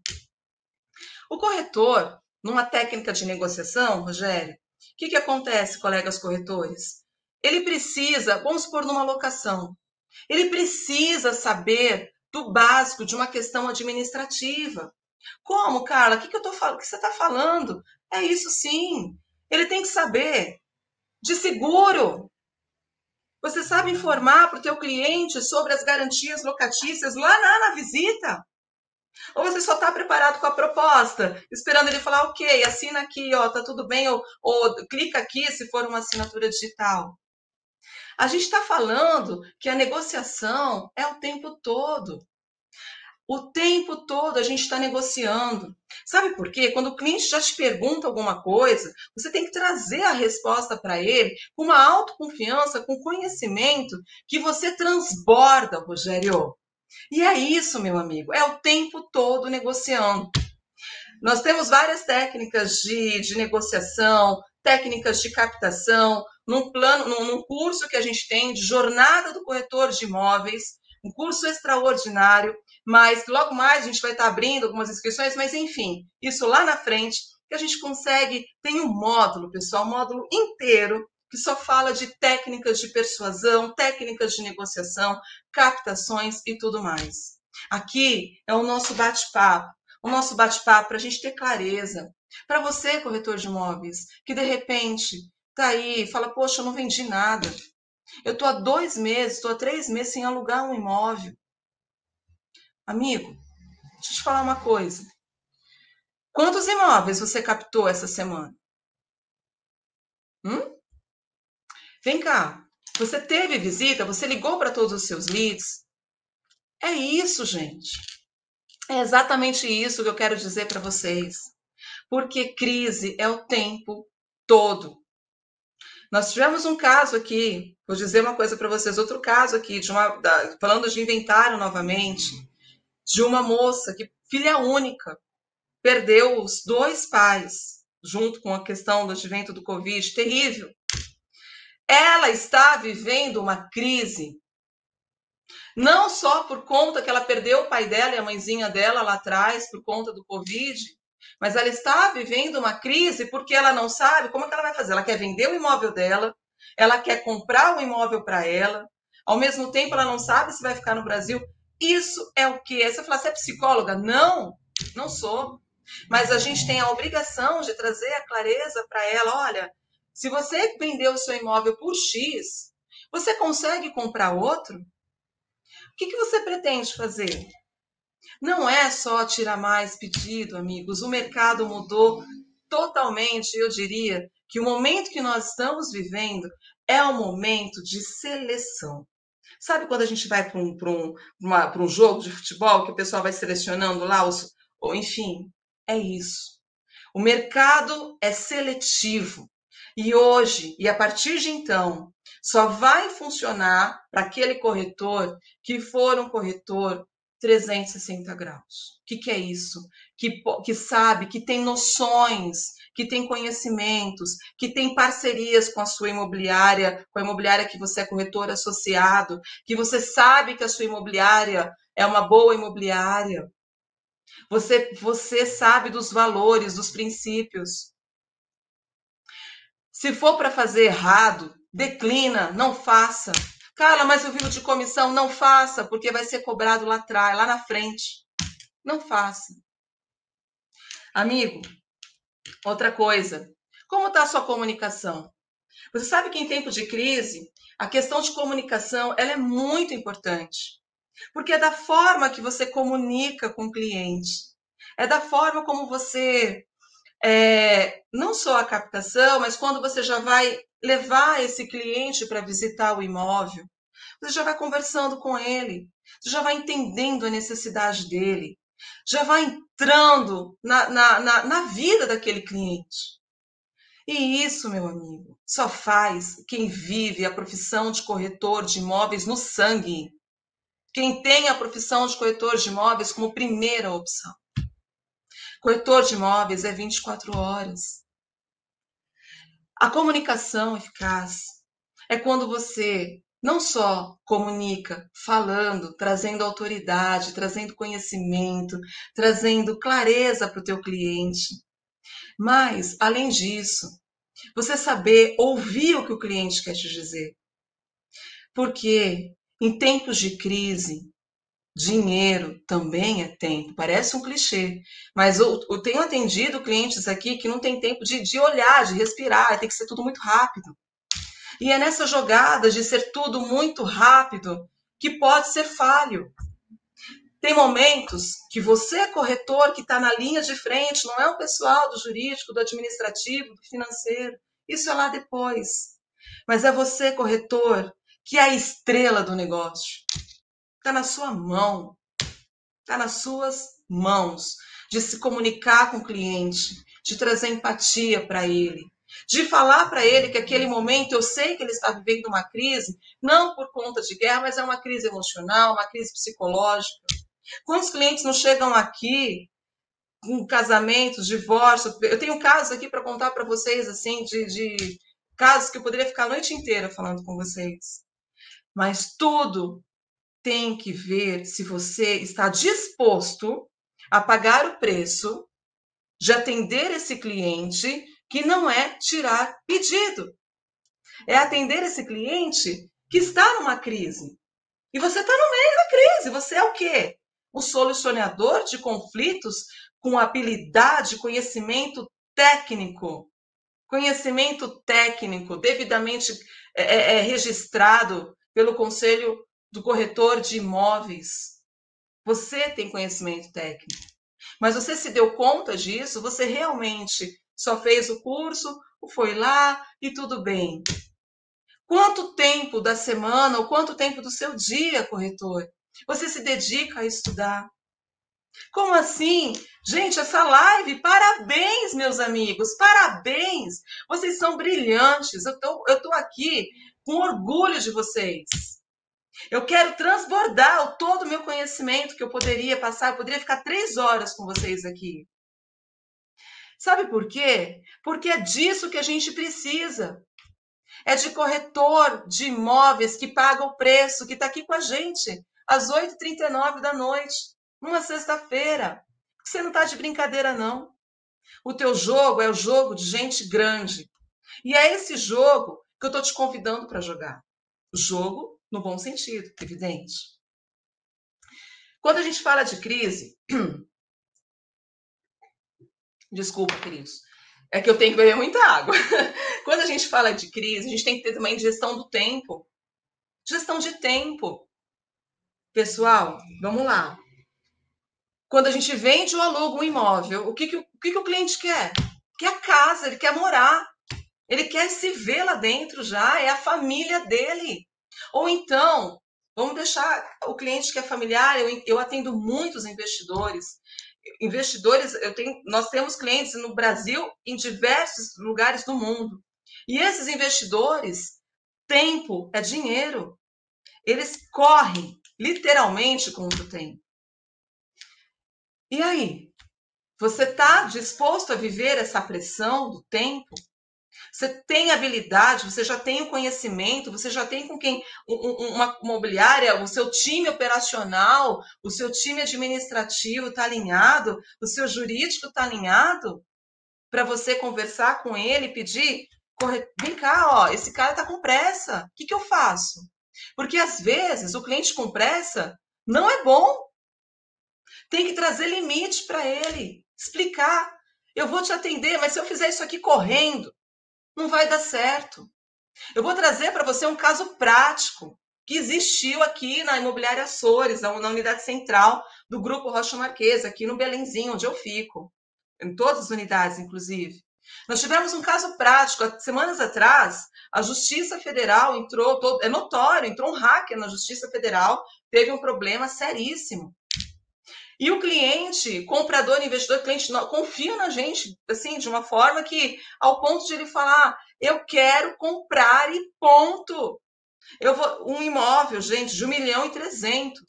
O corretor, numa técnica de negociação, Rogério, o que, que acontece, colegas corretores? Ele precisa, vamos supor numa locação, ele precisa saber do básico, de uma questão administrativa. Como, Carla? O que, que eu tô falando? O que você está falando? É isso sim. Ele tem que saber de seguro. Você sabe informar para o teu cliente sobre as garantias locatícias lá na, na visita? Ou você só está preparado com a proposta, esperando ele falar, ok, assina aqui, ó, tá tudo bem, ou, ou clica aqui se for uma assinatura digital. A gente está falando que a negociação é o tempo todo. O tempo todo a gente está negociando. Sabe por quê? Quando o cliente já te pergunta alguma coisa, você tem que trazer a resposta para ele com uma autoconfiança, com conhecimento que você transborda, Rogério. E é isso, meu amigo, é o tempo todo negociando. Nós temos várias técnicas de, de negociação, técnicas de captação, num plano, num, num curso que a gente tem de jornada do corretor de imóveis, um curso extraordinário, mas logo mais a gente vai estar abrindo algumas inscrições, mas enfim, isso lá na frente, que a gente consegue, tem um módulo, pessoal, um módulo inteiro que só fala de técnicas de persuasão, técnicas de negociação, captações e tudo mais. Aqui é o nosso bate-papo, o nosso bate-papo para a gente ter clareza. Para você, corretor de imóveis, que de repente está aí, fala, poxa, eu não vendi nada. Eu estou há dois meses, estou há três meses sem alugar um imóvel. Amigo, deixa eu te falar uma coisa. Quantos imóveis você captou essa semana? Hum? Vem cá, você teve visita? Você ligou para todos os seus leads? É isso, gente. É exatamente isso que eu quero dizer para vocês. Porque crise é o tempo todo. Nós tivemos um caso aqui, vou dizer uma coisa para vocês, outro caso aqui, de uma, da, falando de inventário novamente, de uma moça que, filha única, perdeu os dois pais, junto com a questão do advento do Covid, terrível. Ela está vivendo uma crise. Não só por conta que ela perdeu o pai dela e a mãezinha dela lá atrás por conta do Covid, mas ela está vivendo uma crise porque ela não sabe como é que ela vai fazer. Ela quer vender o imóvel dela, ela quer comprar o imóvel para ela, ao mesmo tempo ela não sabe se vai ficar no Brasil. Isso é o que? Você fala, você é psicóloga? Não, não sou. Mas a gente tem a obrigação de trazer a clareza para ela. Olha, se você vendeu o seu imóvel por X, você consegue comprar outro? O que, que você pretende fazer? Não é só tirar mais pedido, amigos. O mercado mudou totalmente. Eu diria que o momento que nós estamos vivendo é um momento de seleção. Sabe quando a gente vai para um, um, um jogo de futebol que o pessoal vai selecionando lá os. Enfim, é isso. O mercado é seletivo. E hoje, e a partir de então, só vai funcionar para aquele corretor que for um corretor 360 graus. O que, que é isso? Que, que sabe, que tem noções, que tem conhecimentos, que tem parcerias com a sua imobiliária, com a imobiliária que você é corretor associado, que você sabe que a sua imobiliária é uma boa imobiliária. Você, você sabe dos valores, dos princípios. Se for para fazer errado, declina, não faça. Carla, mas eu vivo de comissão, não faça, porque vai ser cobrado lá atrás, lá na frente. Não faça. Amigo, outra coisa. Como está a sua comunicação? Você sabe que em tempo de crise, a questão de comunicação ela é muito importante. Porque é da forma que você comunica com o cliente. É da forma como você é, não só a captação, mas quando você já vai levar esse cliente para visitar o imóvel, você já vai conversando com ele, você já vai entendendo a necessidade dele, já vai entrando na, na, na, na vida daquele cliente. E isso, meu amigo, só faz quem vive a profissão de corretor de imóveis no sangue. Quem tem a profissão de corretor de imóveis como primeira opção. Corretor de imóveis é 24 horas. A comunicação eficaz é quando você não só comunica falando, trazendo autoridade, trazendo conhecimento, trazendo clareza para o teu cliente, mas além disso, você saber ouvir o que o cliente quer te dizer. Porque em tempos de crise, Dinheiro também é tempo, parece um clichê, mas eu, eu tenho atendido clientes aqui que não tem tempo de, de olhar, de respirar, tem que ser tudo muito rápido. E é nessa jogada de ser tudo muito rápido que pode ser falho. Tem momentos que você, corretor, que está na linha de frente, não é o pessoal do jurídico, do administrativo, do financeiro. Isso é lá depois. Mas é você, corretor, que é a estrela do negócio. Está na sua mão. Está nas suas mãos de se comunicar com o cliente, de trazer empatia para ele, de falar para ele que aquele momento eu sei que ele está vivendo uma crise, não por conta de guerra, mas é uma crise emocional, uma crise psicológica. Quantos clientes não chegam aqui com casamentos, divórcio? Eu tenho casos aqui para contar para vocês, assim, de, de casos que eu poderia ficar a noite inteira falando com vocês. Mas tudo tem que ver se você está disposto a pagar o preço de atender esse cliente, que não é tirar pedido. É atender esse cliente que está numa crise. E você está no meio da crise. Você é o quê? Um solucionador de conflitos com habilidade, conhecimento técnico. Conhecimento técnico, devidamente é, é, é registrado pelo Conselho do corretor de imóveis. Você tem conhecimento técnico. Mas você se deu conta disso? Você realmente só fez o curso, foi lá e tudo bem? Quanto tempo da semana ou quanto tempo do seu dia, corretor, você se dedica a estudar? Como assim? Gente, essa live, parabéns, meus amigos, parabéns! Vocês são brilhantes, eu tô, eu tô aqui com orgulho de vocês. Eu quero transbordar todo o meu conhecimento que eu poderia passar. Eu poderia ficar três horas com vocês aqui. Sabe por quê? Porque é disso que a gente precisa. É de corretor de imóveis que paga o preço, que está aqui com a gente, às 8h39 da noite, numa sexta-feira. Você não está de brincadeira, não. O teu jogo é o jogo de gente grande. E é esse jogo que eu estou te convidando para jogar. O jogo no bom sentido, evidente. Quando a gente fala de crise, (clears throat) desculpa, queridos, é que eu tenho que beber muita água. (laughs) Quando a gente fala de crise, a gente tem que ter também gestão do tempo. Gestão de tempo. Pessoal, vamos lá. Quando a gente vende ou aluga um imóvel, o que, que, o, que, que o cliente quer? Quer a casa, ele quer morar. Ele quer se ver lá dentro já, é a família dele. Ou então, vamos deixar o cliente que é familiar, eu, eu atendo muitos investidores. Investidores, eu tenho, nós temos clientes no Brasil, em diversos lugares do mundo. E esses investidores, tempo é dinheiro. Eles correm literalmente contra o tempo. E aí? Você está disposto a viver essa pressão do tempo? Você tem habilidade, você já tem o conhecimento, você já tem com quem uma imobiliária, o seu time operacional, o seu time administrativo está alinhado, o seu jurídico está alinhado para você conversar com ele pedir, vem cá, ó, esse cara está com pressa, o que, que eu faço? Porque às vezes o cliente com pressa não é bom. Tem que trazer limite para ele, explicar. Eu vou te atender, mas se eu fizer isso aqui correndo, não vai dar certo. Eu vou trazer para você um caso prático que existiu aqui na Imobiliária Açores, na unidade central do Grupo Rocha Marquesa, aqui no Belenzinho, onde eu fico, em todas as unidades, inclusive. Nós tivemos um caso prático. Semanas atrás, a Justiça Federal entrou, é notório, entrou um hacker na Justiça Federal, teve um problema seríssimo. E o cliente, comprador, investidor, cliente, confia na gente, assim, de uma forma que, ao ponto de ele falar, eu quero comprar e ponto. Eu vou, um imóvel, gente, de 1 milhão e 300.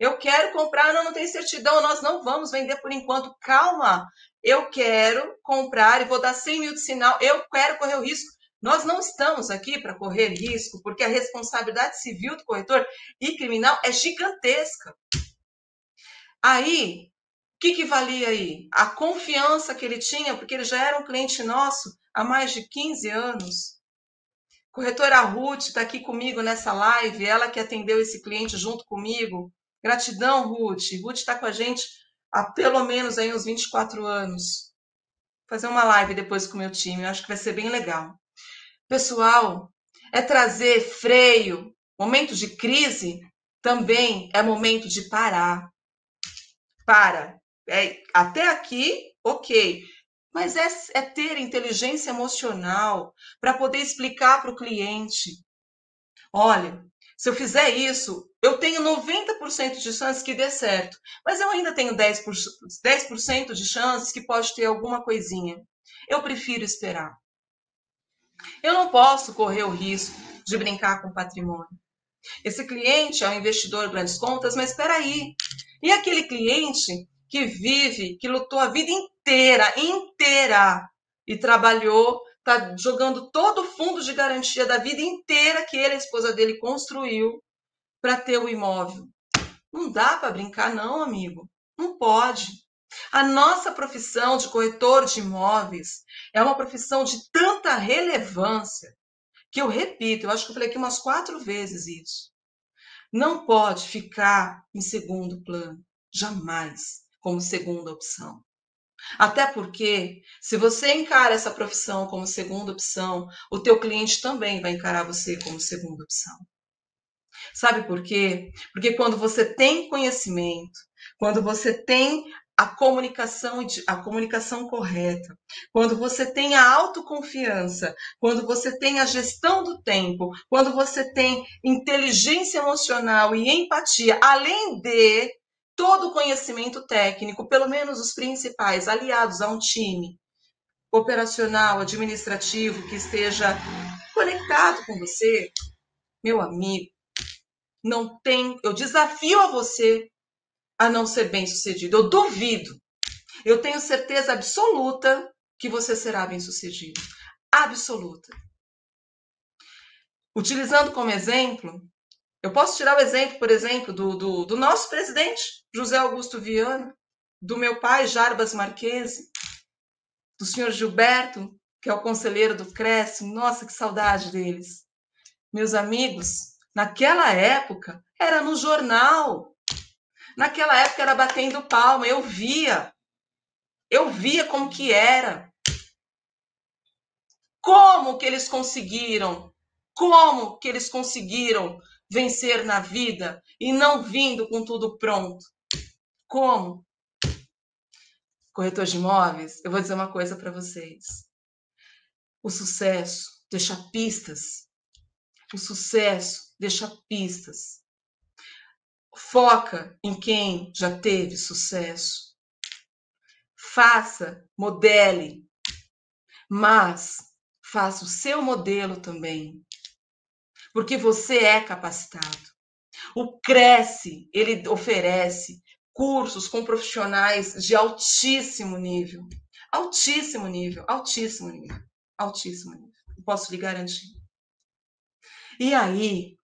Eu quero comprar, não, não tem certidão, nós não vamos vender por enquanto. Calma, eu quero comprar e vou dar 100 mil de sinal, eu quero correr o risco. Nós não estamos aqui para correr risco, porque a responsabilidade civil do corretor e criminal é gigantesca. Aí, o que, que valia aí? A confiança que ele tinha, porque ele já era um cliente nosso há mais de 15 anos. Corretora Ruth está aqui comigo nessa live, ela que atendeu esse cliente junto comigo Gratidão, Ruth. Ruth está com a gente há pelo menos aí uns 24 anos. Vou fazer uma live depois com o meu time, eu acho que vai ser bem legal. Pessoal, é trazer freio. Momento de crise também é momento de parar. Para. É, até aqui, ok. Mas é, é ter inteligência emocional para poder explicar para o cliente. Olha, se eu fizer isso, eu tenho 90% de chances que dê certo, mas eu ainda tenho 10%, 10 de chances que pode ter alguma coisinha. Eu prefiro esperar. Eu não posso correr o risco de brincar com patrimônio. Esse cliente é um investidor grandes contas, mas espera aí. E aquele cliente que vive, que lutou a vida inteira, inteira, e trabalhou, está jogando todo o fundo de garantia da vida inteira que ele, a esposa dele, construiu para ter o imóvel. Não dá para brincar, não, amigo. Não pode. A nossa profissão de corretor de imóveis é uma profissão de tanta relevância que eu repito, eu acho que eu falei aqui umas quatro vezes isso. Não pode ficar em segundo plano, jamais como segunda opção. Até porque, se você encara essa profissão como segunda opção, o teu cliente também vai encarar você como segunda opção. Sabe por quê? Porque quando você tem conhecimento, quando você tem a comunicação, a comunicação correta, quando você tem a autoconfiança, quando você tem a gestão do tempo, quando você tem inteligência emocional e empatia, além de todo o conhecimento técnico, pelo menos os principais, aliados a um time operacional, administrativo, que esteja conectado com você, meu amigo, não tem. Eu desafio a você a não ser bem sucedido. Eu duvido. Eu tenho certeza absoluta que você será bem sucedido. Absoluta. Utilizando como exemplo eu posso tirar o exemplo, por exemplo, do, do, do nosso presidente, José Augusto Viana, do meu pai, Jarbas Marquese, do senhor Gilberto, que é o conselheiro do Cresce. Nossa, que saudade deles. Meus amigos, naquela época era no jornal. Naquela época era batendo palma, eu via. Eu via como que era. Como que eles conseguiram? Como que eles conseguiram vencer na vida e não vindo com tudo pronto. Como? Corretor de imóveis, eu vou dizer uma coisa para vocês. O sucesso deixa pistas. O sucesso deixa pistas. Foca em quem já teve sucesso. Faça, modele, mas faça o seu modelo também porque você é capacitado. O Cresce, ele oferece cursos com profissionais de altíssimo nível. Altíssimo nível, altíssimo nível, altíssimo nível. Posso lhe garantir. E aí,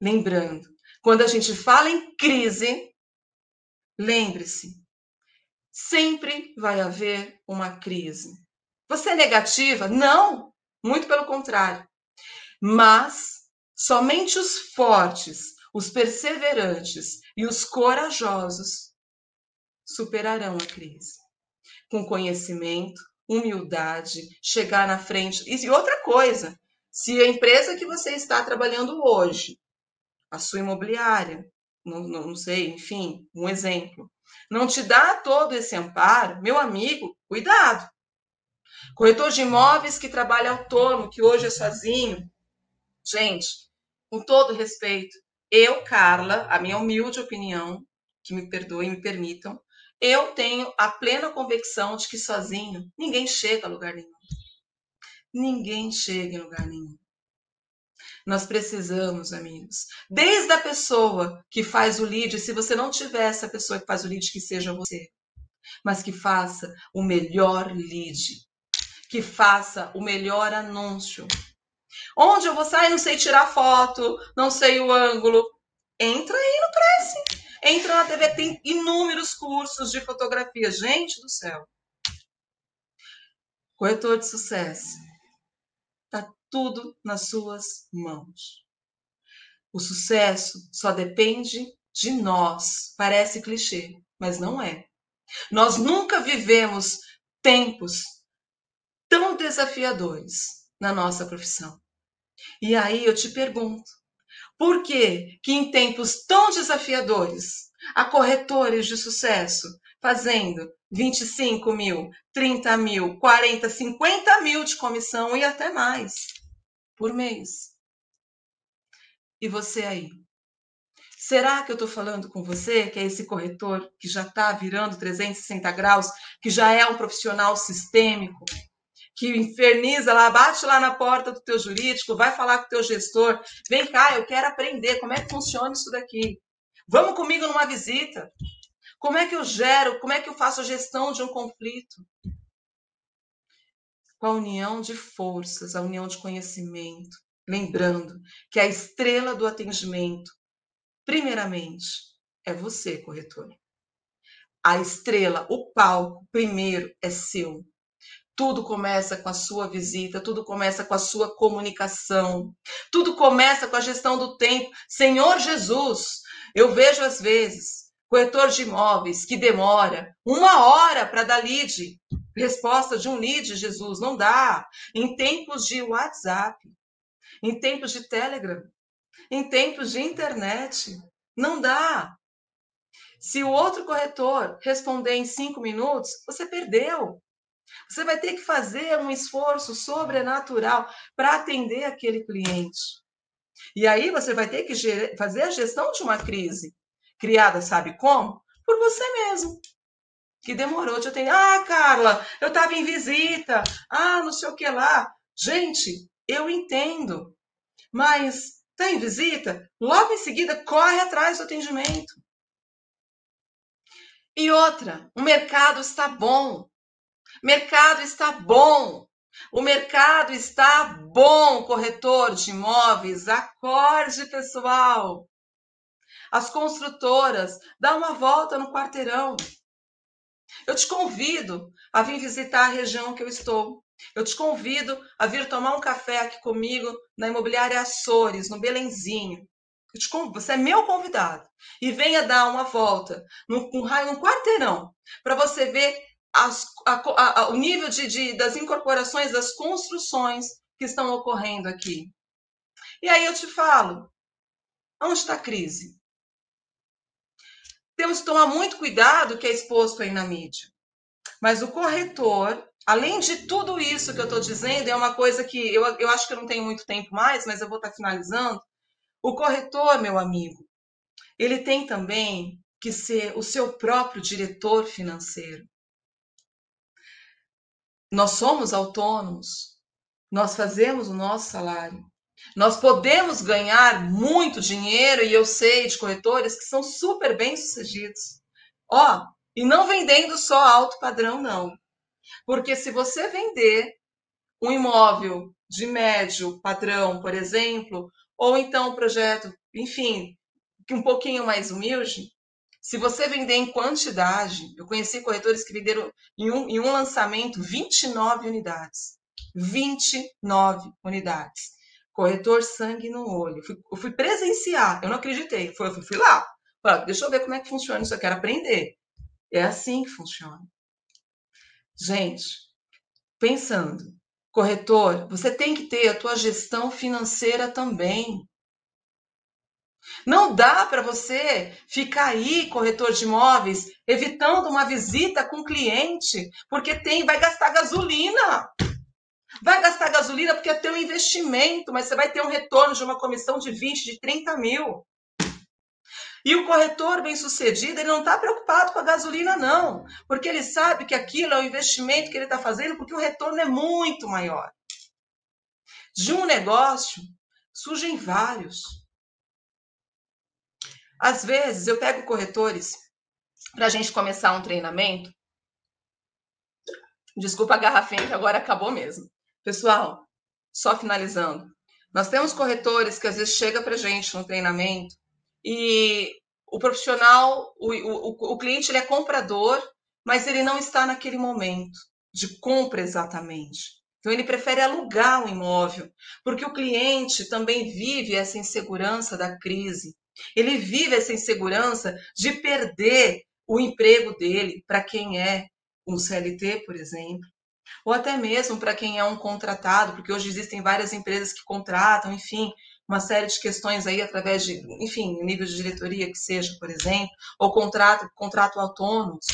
lembrando, quando a gente fala em crise, lembre-se, sempre vai haver uma crise. Você é negativa? Não, muito pelo contrário. Mas Somente os fortes, os perseverantes e os corajosos superarão a crise. Com conhecimento, humildade, chegar na frente. E outra coisa, se a empresa que você está trabalhando hoje, a sua imobiliária, não, não, sei, enfim, um exemplo, não te dá todo esse amparo, meu amigo, cuidado. Corretor de imóveis que trabalha autônomo, que hoje é sozinho, gente, com todo respeito, eu, Carla, a minha humilde opinião, que me perdoem, me permitam, eu tenho a plena convicção de que sozinho ninguém chega a lugar nenhum. Ninguém chega em lugar nenhum. Nós precisamos, amigos, desde a pessoa que faz o lead, se você não tiver essa pessoa que faz o lead, que seja você, mas que faça o melhor lead, que faça o melhor anúncio, Onde eu vou sair? Não sei tirar foto, não sei o ângulo. Entra aí no Cresce. Entra na TV, tem inúmeros cursos de fotografia. Gente do céu. Corretor de sucesso. Tá tudo nas suas mãos. O sucesso só depende de nós. Parece clichê, mas não é. Nós nunca vivemos tempos tão desafiadores na nossa profissão. E aí eu te pergunto, por que que em tempos tão desafiadores há corretores de sucesso fazendo 25 mil, 30 mil, 40, 50 mil de comissão e até mais por mês? E você aí? Será que eu estou falando com você, que é esse corretor que já está virando 360 graus, que já é um profissional sistêmico, que inferniza lá, bate lá na porta do teu jurídico, vai falar com o teu gestor, vem cá, eu quero aprender como é que funciona isso daqui. Vamos comigo numa visita. Como é que eu gero, como é que eu faço a gestão de um conflito? Com a união de forças, a união de conhecimento, lembrando que a estrela do atendimento, primeiramente, é você, corretor. A estrela, o palco, primeiro é seu. Tudo começa com a sua visita, tudo começa com a sua comunicação, tudo começa com a gestão do tempo. Senhor Jesus, eu vejo às vezes corretor de imóveis que demora uma hora para dar lead, resposta de um lead, Jesus, não dá. Em tempos de WhatsApp, em tempos de Telegram, em tempos de internet, não dá. Se o outro corretor responder em cinco minutos, você perdeu. Você vai ter que fazer um esforço sobrenatural para atender aquele cliente. E aí você vai ter que fazer a gestão de uma crise, criada, sabe como? Por você mesmo. Que demorou de atender. Ah, Carla, eu estava em visita. Ah, não sei o que lá. Gente, eu entendo. Mas está em visita? Logo em seguida, corre atrás do atendimento. E outra, o mercado está bom. Mercado está bom. O mercado está bom, corretor de imóveis. Acorde, pessoal. As construtoras, dá uma volta no quarteirão. Eu te convido a vir visitar a região que eu estou. Eu te convido a vir tomar um café aqui comigo na imobiliária Açores, no Belenzinho. Convido, você é meu convidado. E venha dar uma volta num, num, num quarteirão para você ver as, a, a, o nível de, de, das incorporações, das construções que estão ocorrendo aqui. E aí eu te falo, onde está a crise? Temos que tomar muito cuidado que é exposto aí na mídia. Mas o corretor, além de tudo isso que eu estou dizendo, é uma coisa que eu, eu acho que eu não tenho muito tempo mais, mas eu vou estar tá finalizando. O corretor, meu amigo, ele tem também que ser o seu próprio diretor financeiro. Nós somos autônomos, nós fazemos o nosso salário. Nós podemos ganhar muito dinheiro, e eu sei de corretores que são super bem-sucedidos. Ó, e não vendendo só alto padrão, não. Porque se você vender um imóvel de médio padrão, por exemplo, ou então um projeto, enfim, um pouquinho mais humilde, se você vender em quantidade, eu conheci corretores que venderam em um, em um lançamento 29 unidades. 29 unidades. Corretor sangue no olho. Eu fui, eu fui presenciar, eu não acreditei. Foi, eu fui lá. Falei, deixa eu ver como é que funciona isso, eu quero aprender. É assim que funciona. Gente, pensando, corretor, você tem que ter a tua gestão financeira também. Não dá para você ficar aí, corretor de imóveis, evitando uma visita com cliente, porque tem, vai gastar gasolina. Vai gastar gasolina porque é teu investimento, mas você vai ter um retorno de uma comissão de 20, de 30 mil. E o corretor bem sucedido, ele não está preocupado com a gasolina, não, porque ele sabe que aquilo é o investimento que ele está fazendo, porque o retorno é muito maior. De um negócio, surgem vários. Às vezes, eu pego corretores para a gente começar um treinamento. Desculpa a garrafinha que agora acabou mesmo. Pessoal, só finalizando. Nós temos corretores que às vezes chega para gente no treinamento e o profissional, o, o, o cliente ele é comprador, mas ele não está naquele momento de compra exatamente. Então ele prefere alugar um imóvel, porque o cliente também vive essa insegurança da crise Ele vive essa insegurança de perder o emprego dele para quem é um CLT, por exemplo, ou até mesmo para quem é um contratado, porque hoje existem várias empresas que contratam, enfim, uma série de questões aí através de, enfim, nível de diretoria que seja, por exemplo, ou contrato, contrato autônomos.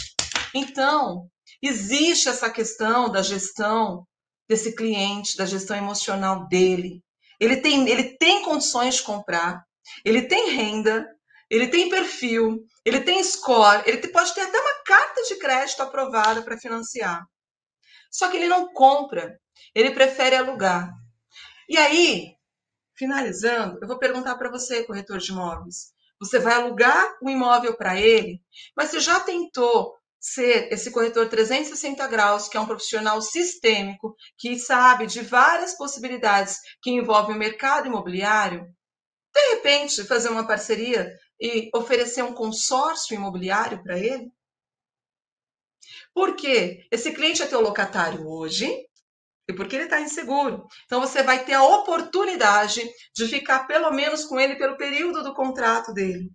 Então, existe essa questão da gestão desse cliente, da gestão emocional dele. Ele tem, ele tem condições de comprar, ele tem renda, ele tem perfil, ele tem score, ele pode ter até uma carta de crédito aprovada para financiar. Só que ele não compra, ele prefere alugar. E aí, finalizando, eu vou perguntar para você, corretor de imóveis. Você vai alugar o um imóvel para ele, mas você já tentou ser esse corretor 360 graus, que é um profissional sistêmico, que sabe de várias possibilidades que envolvem o mercado imobiliário? De repente, fazer uma parceria e oferecer um consórcio imobiliário para ele? Porque esse cliente é teu locatário hoje e porque ele está inseguro. Então você vai ter a oportunidade de ficar pelo menos com ele pelo período do contrato dele.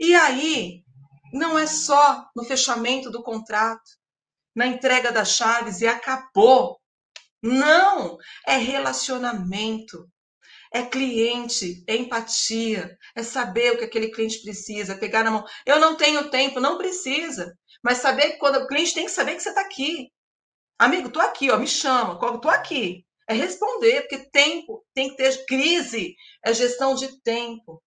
E aí, não é só no fechamento do contrato, na entrega das chaves e acabou. Não, é relacionamento, é cliente, é empatia, é saber o que aquele cliente precisa, pegar na mão. Eu não tenho tempo, não precisa. Mas saber que quando o cliente tem que saber que você está aqui. Amigo, tô aqui, ó, me chama, tô aqui. É responder, porque tempo tem que ter crise, é gestão de tempo.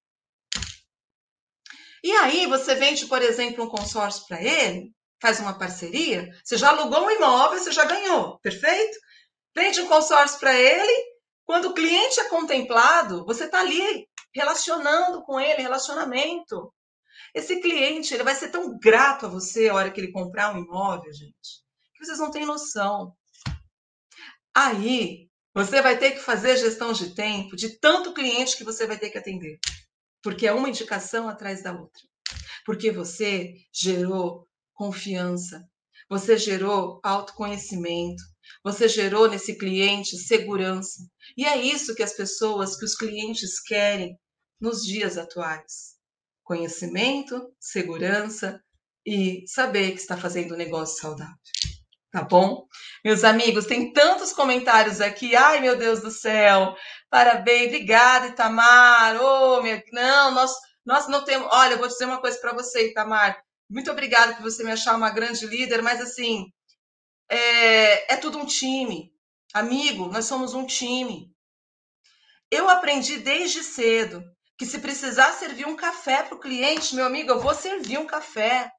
E aí você vende, por exemplo, um consórcio para ele, faz uma parceria, você já alugou um imóvel, você já ganhou, perfeito? Vende um consórcio para ele, quando o cliente é contemplado, você está ali relacionando com ele, relacionamento. Esse cliente ele vai ser tão grato a você a hora que ele comprar um imóvel, gente, que vocês não têm noção. Aí você vai ter que fazer gestão de tempo de tanto cliente que você vai ter que atender, porque é uma indicação atrás da outra. Porque você gerou confiança, você gerou autoconhecimento, você gerou nesse cliente segurança. E é isso que as pessoas, que os clientes querem nos dias atuais: conhecimento, segurança e saber que está fazendo um negócio saudável. Tá bom? Meus amigos, tem tantos comentários aqui. Ai, meu Deus do céu. Parabéns, obrigada, Itamar. Oh, meu... Não, nós, nós não temos. Olha, eu vou dizer uma coisa para você, Itamar. Muito obrigada por você me achar uma grande líder, mas assim, é, é tudo um time. Amigo, nós somos um time. Eu aprendi desde cedo que se precisar servir um café para o cliente, meu amigo, eu vou servir um café.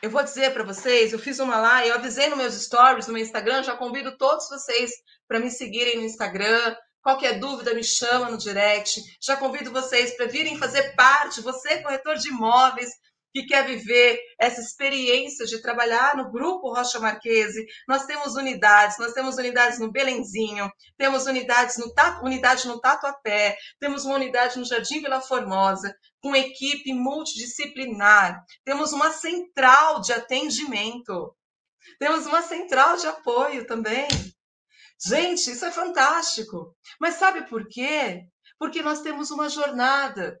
Eu vou dizer para vocês, eu fiz uma live, eu avisei nos meus stories, no meu Instagram, já convido todos vocês para me seguirem no Instagram. Qualquer dúvida, me chama no direct. Já convido vocês para virem fazer parte, você, corretor de imóveis, que quer viver essa experiência de trabalhar no grupo Rocha Marquese. Nós temos unidades, nós temos unidades no Belenzinho, temos unidades no unidade no Tatuapé, temos uma unidade no Jardim Vila Formosa, com equipe multidisciplinar. Temos uma central de atendimento. Temos uma central de apoio também. Gente, isso é fantástico. Mas sabe por quê? Porque nós temos uma jornada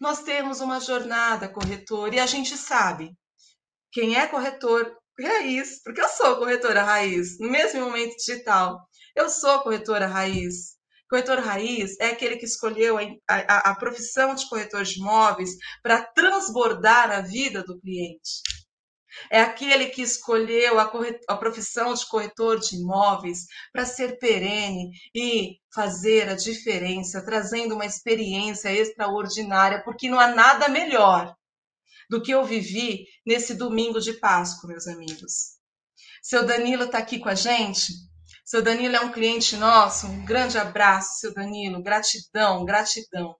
nós temos uma jornada corretor e a gente sabe quem é corretor raiz, porque eu sou corretora raiz, no mesmo momento digital. Eu sou corretora raiz. Corretor raiz é aquele que escolheu a, a, a profissão de corretor de imóveis para transbordar a vida do cliente. É aquele que escolheu a, a profissão de corretor de imóveis para ser perene e fazer a diferença, trazendo uma experiência extraordinária, porque não há nada melhor do que eu vivi nesse domingo de Páscoa, meus amigos. Seu Danilo está aqui com a gente. Seu Danilo é um cliente nosso. Um grande abraço, seu Danilo. Gratidão, gratidão.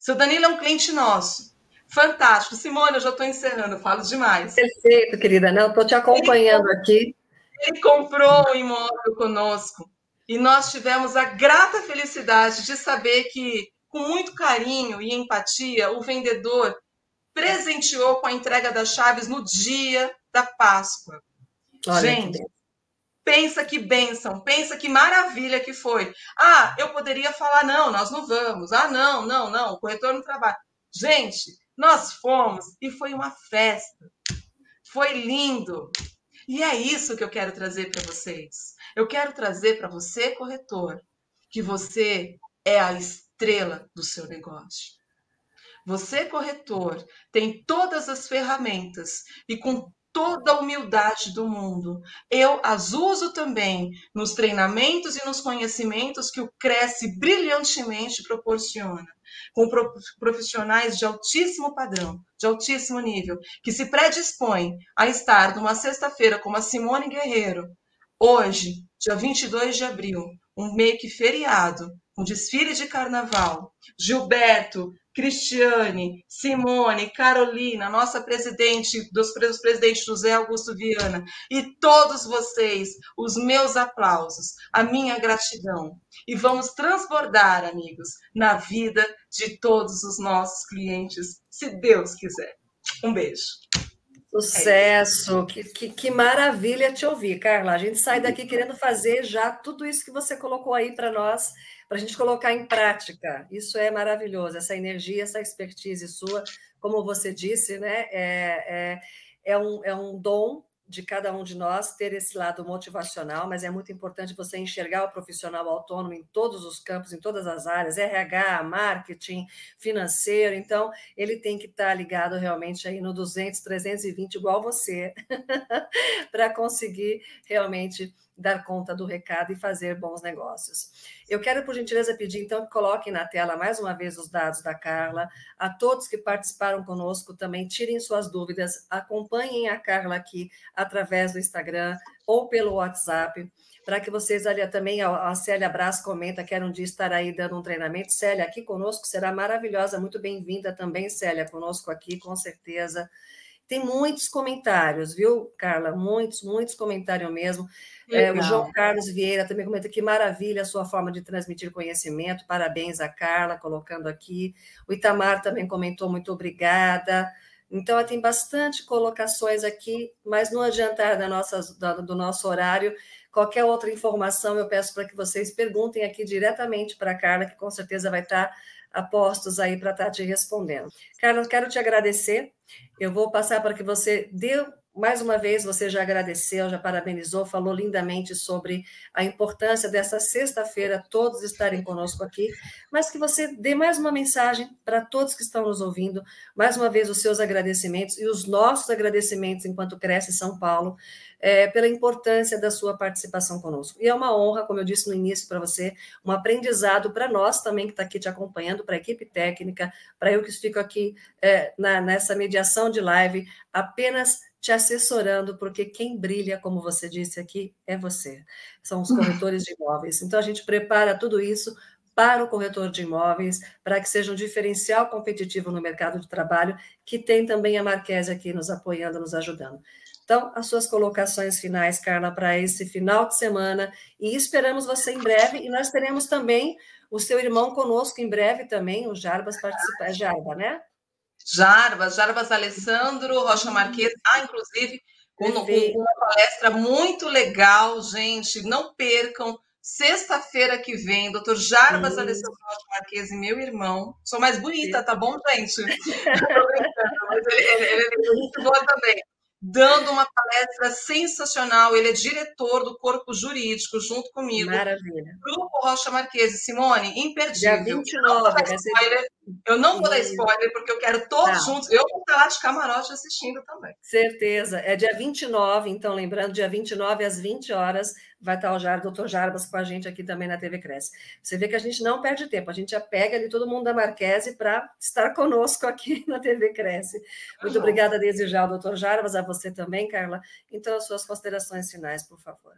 Seu Danilo é um cliente nosso. Fantástico. Simone, eu já estou encerrando, falo demais. Perfeito, querida. Não, estou te acompanhando ele, aqui. Ele comprou um imóvel conosco e nós tivemos a grata felicidade de saber que, com muito carinho e empatia, o vendedor presenteou com a entrega das chaves no dia da Páscoa. Olha Gente, Pensa que bênção, pensa que maravilha que foi. Ah, eu poderia falar, não, nós não vamos. Ah, não, não, não, o corretor não trabalha. Gente, nós fomos e foi uma festa. Foi lindo. E é isso que eu quero trazer para vocês. Eu quero trazer para você, corretor, que você é a estrela do seu negócio. Você, corretor, tem todas as ferramentas e com toda a humildade do mundo. Eu as uso também nos treinamentos e nos conhecimentos que o Cresce brilhantemente proporciona, com profissionais de altíssimo padrão, de altíssimo nível, que se predispõem a estar numa sexta-feira como a Simone Guerreiro, hoje, dia 22 de abril, um meio que feriado, um desfile de carnaval, Gilberto, Cristiane, Simone, Carolina, nossa presidente, dos presidentes José Augusto Viana, e todos vocês, os meus aplausos, a minha gratidão. E vamos transbordar, amigos, na vida de todos os nossos clientes, se Deus quiser. Um beijo. Sucesso, é que, que, que, maravilha te ouvir, Carla. A gente sai daqui (laughs) querendo fazer já tudo isso que você colocou aí para nós para a gente colocar em prática. Isso é maravilhoso, essa energia, essa expertise sua, como você disse, né? É, é, é, um, é um dom de cada um de nós ter esse lado motivacional, mas é muito importante você enxergar o profissional autônomo em todos os campos, em todas as áreas, RH, marketing, financeiro, então ele tem que estar ligado realmente aí no 200, 320 igual você, (laughs) para conseguir realmente dar conta do recado e fazer bons negócios. Eu quero, por gentileza, pedir então que coloquem na tela mais uma vez os dados da Carla. A todos que participaram conosco também tirem suas dúvidas, acompanhem a Carla aqui através do Instagram ou pelo WhatsApp, para que vocês ali também, a Célia Brás comenta, quero um dia estar aí dando um treinamento. Célia, aqui conosco será maravilhosa, muito bem-vinda também, Célia, conosco aqui, com certeza. Tem muitos comentários, viu, Carla? Muitos, muitos comentários mesmo. É, o João Carlos Vieira também comenta que maravilha a sua forma de transmitir conhecimento. Parabéns a Carla, colocando aqui. O Itamar também comentou, muito obrigada. Então, tem bastante colocações aqui, mas no adiantar da nossa, do nosso horário, qualquer outra informação, eu peço para que vocês perguntem aqui diretamente para a Carla, que com certeza vai estar apostos aí para estar tá te respondendo. Carla, quero te agradecer. Eu vou passar para que você dê mais uma vez, você já agradeceu, já parabenizou, falou lindamente sobre a importância dessa sexta-feira todos estarem conosco aqui, mas que você dê mais uma mensagem para todos que estão nos ouvindo, mais uma vez os seus agradecimentos e os nossos agradecimentos enquanto Cresce São Paulo, é, pela importância da sua participação conosco. E é uma honra, como eu disse no início para você, um aprendizado para nós também que está aqui te acompanhando, para a equipe técnica, para eu que fico aqui é, na, nessa mediação de live, apenas te assessorando, porque quem brilha, como você disse aqui, é você. São os corretores de imóveis. Então, a gente prepara tudo isso para o corretor de imóveis, para que seja um diferencial competitivo no mercado de trabalho, que tem também a Marquese aqui nos apoiando, nos ajudando. Então, as suas colocações finais, Carla, para esse final de semana, e esperamos você em breve, e nós teremos também o seu irmão conosco em breve também, o Jarbas participar. É Jarba, né? Jarbas, Jarbas Alessandro, Rocha Marques, ah, inclusive, com, uma palestra muito legal, gente, não percam. Sexta-feira que vem, doutor Jarbas Sim. Alessandro Rocha Marques, meu irmão. Sou mais bonita, tá bom, gente? (laughs) mas ele, ele, ele é muito boa também dando uma palestra sensacional. Ele é diretor do corpo jurídico, junto comigo. Maravilha. Grupo Rocha Marquese. Simone, imperdível. Dia 29. Eu não vou dar spoiler, porque eu quero todos tá. juntos. Eu vou estar lá de camarote assistindo também. Certeza. É dia 29, então, lembrando, dia 29 às 20 horas, vai estar o Jar, doutor Jarbas com a gente aqui também na TV Cresce. Você vê que a gente não perde tempo, a gente já pega ali todo mundo da Marquese para estar conosco aqui (laughs) na TV Cresce. Muito uhum. obrigada desde já ao doutor Jarbas, a você também, Carla. Então, as suas considerações finais, por favor.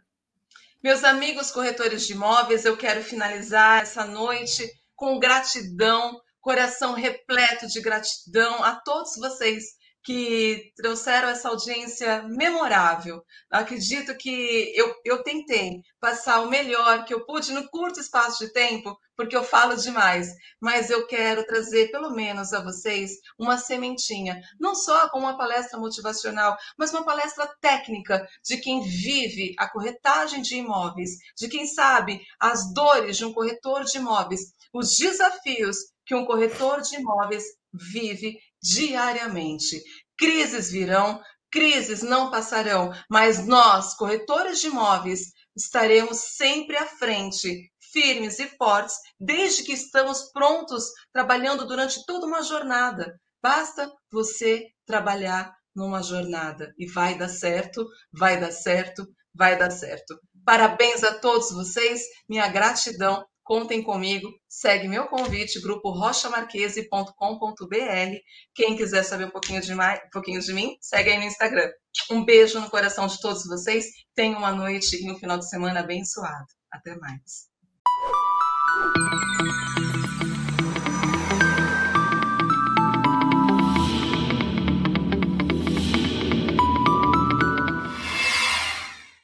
Meus amigos corretores de imóveis, eu quero finalizar essa noite com gratidão coração repleto de gratidão a todos vocês que trouxeram essa audiência memorável. Acredito que eu, eu tentei passar o melhor que eu pude no curto espaço de tempo, porque eu falo demais, mas eu quero trazer pelo menos a vocês uma sementinha, não só com uma palestra motivacional, mas uma palestra técnica de quem vive a corretagem de imóveis, de quem sabe as dores de um corretor de imóveis, os desafios que um corretor de imóveis vive diariamente. Crises virão, crises não passarão, mas nós, corretores de imóveis, estaremos sempre à frente, firmes e fortes, desde que estamos prontos, trabalhando durante toda uma jornada. Basta você trabalhar numa jornada e vai dar certo, vai dar certo, vai dar certo. Parabéns a todos vocês, minha gratidão contem comigo, segue meu convite, grupo rochamarquese.com.br. Quem quiser saber um pouquinho de, mais, um pouquinho de mim, segue aí no Instagram. Um beijo no coração de todos vocês. Tenham uma noite e um final de semana abençoado. Até mais.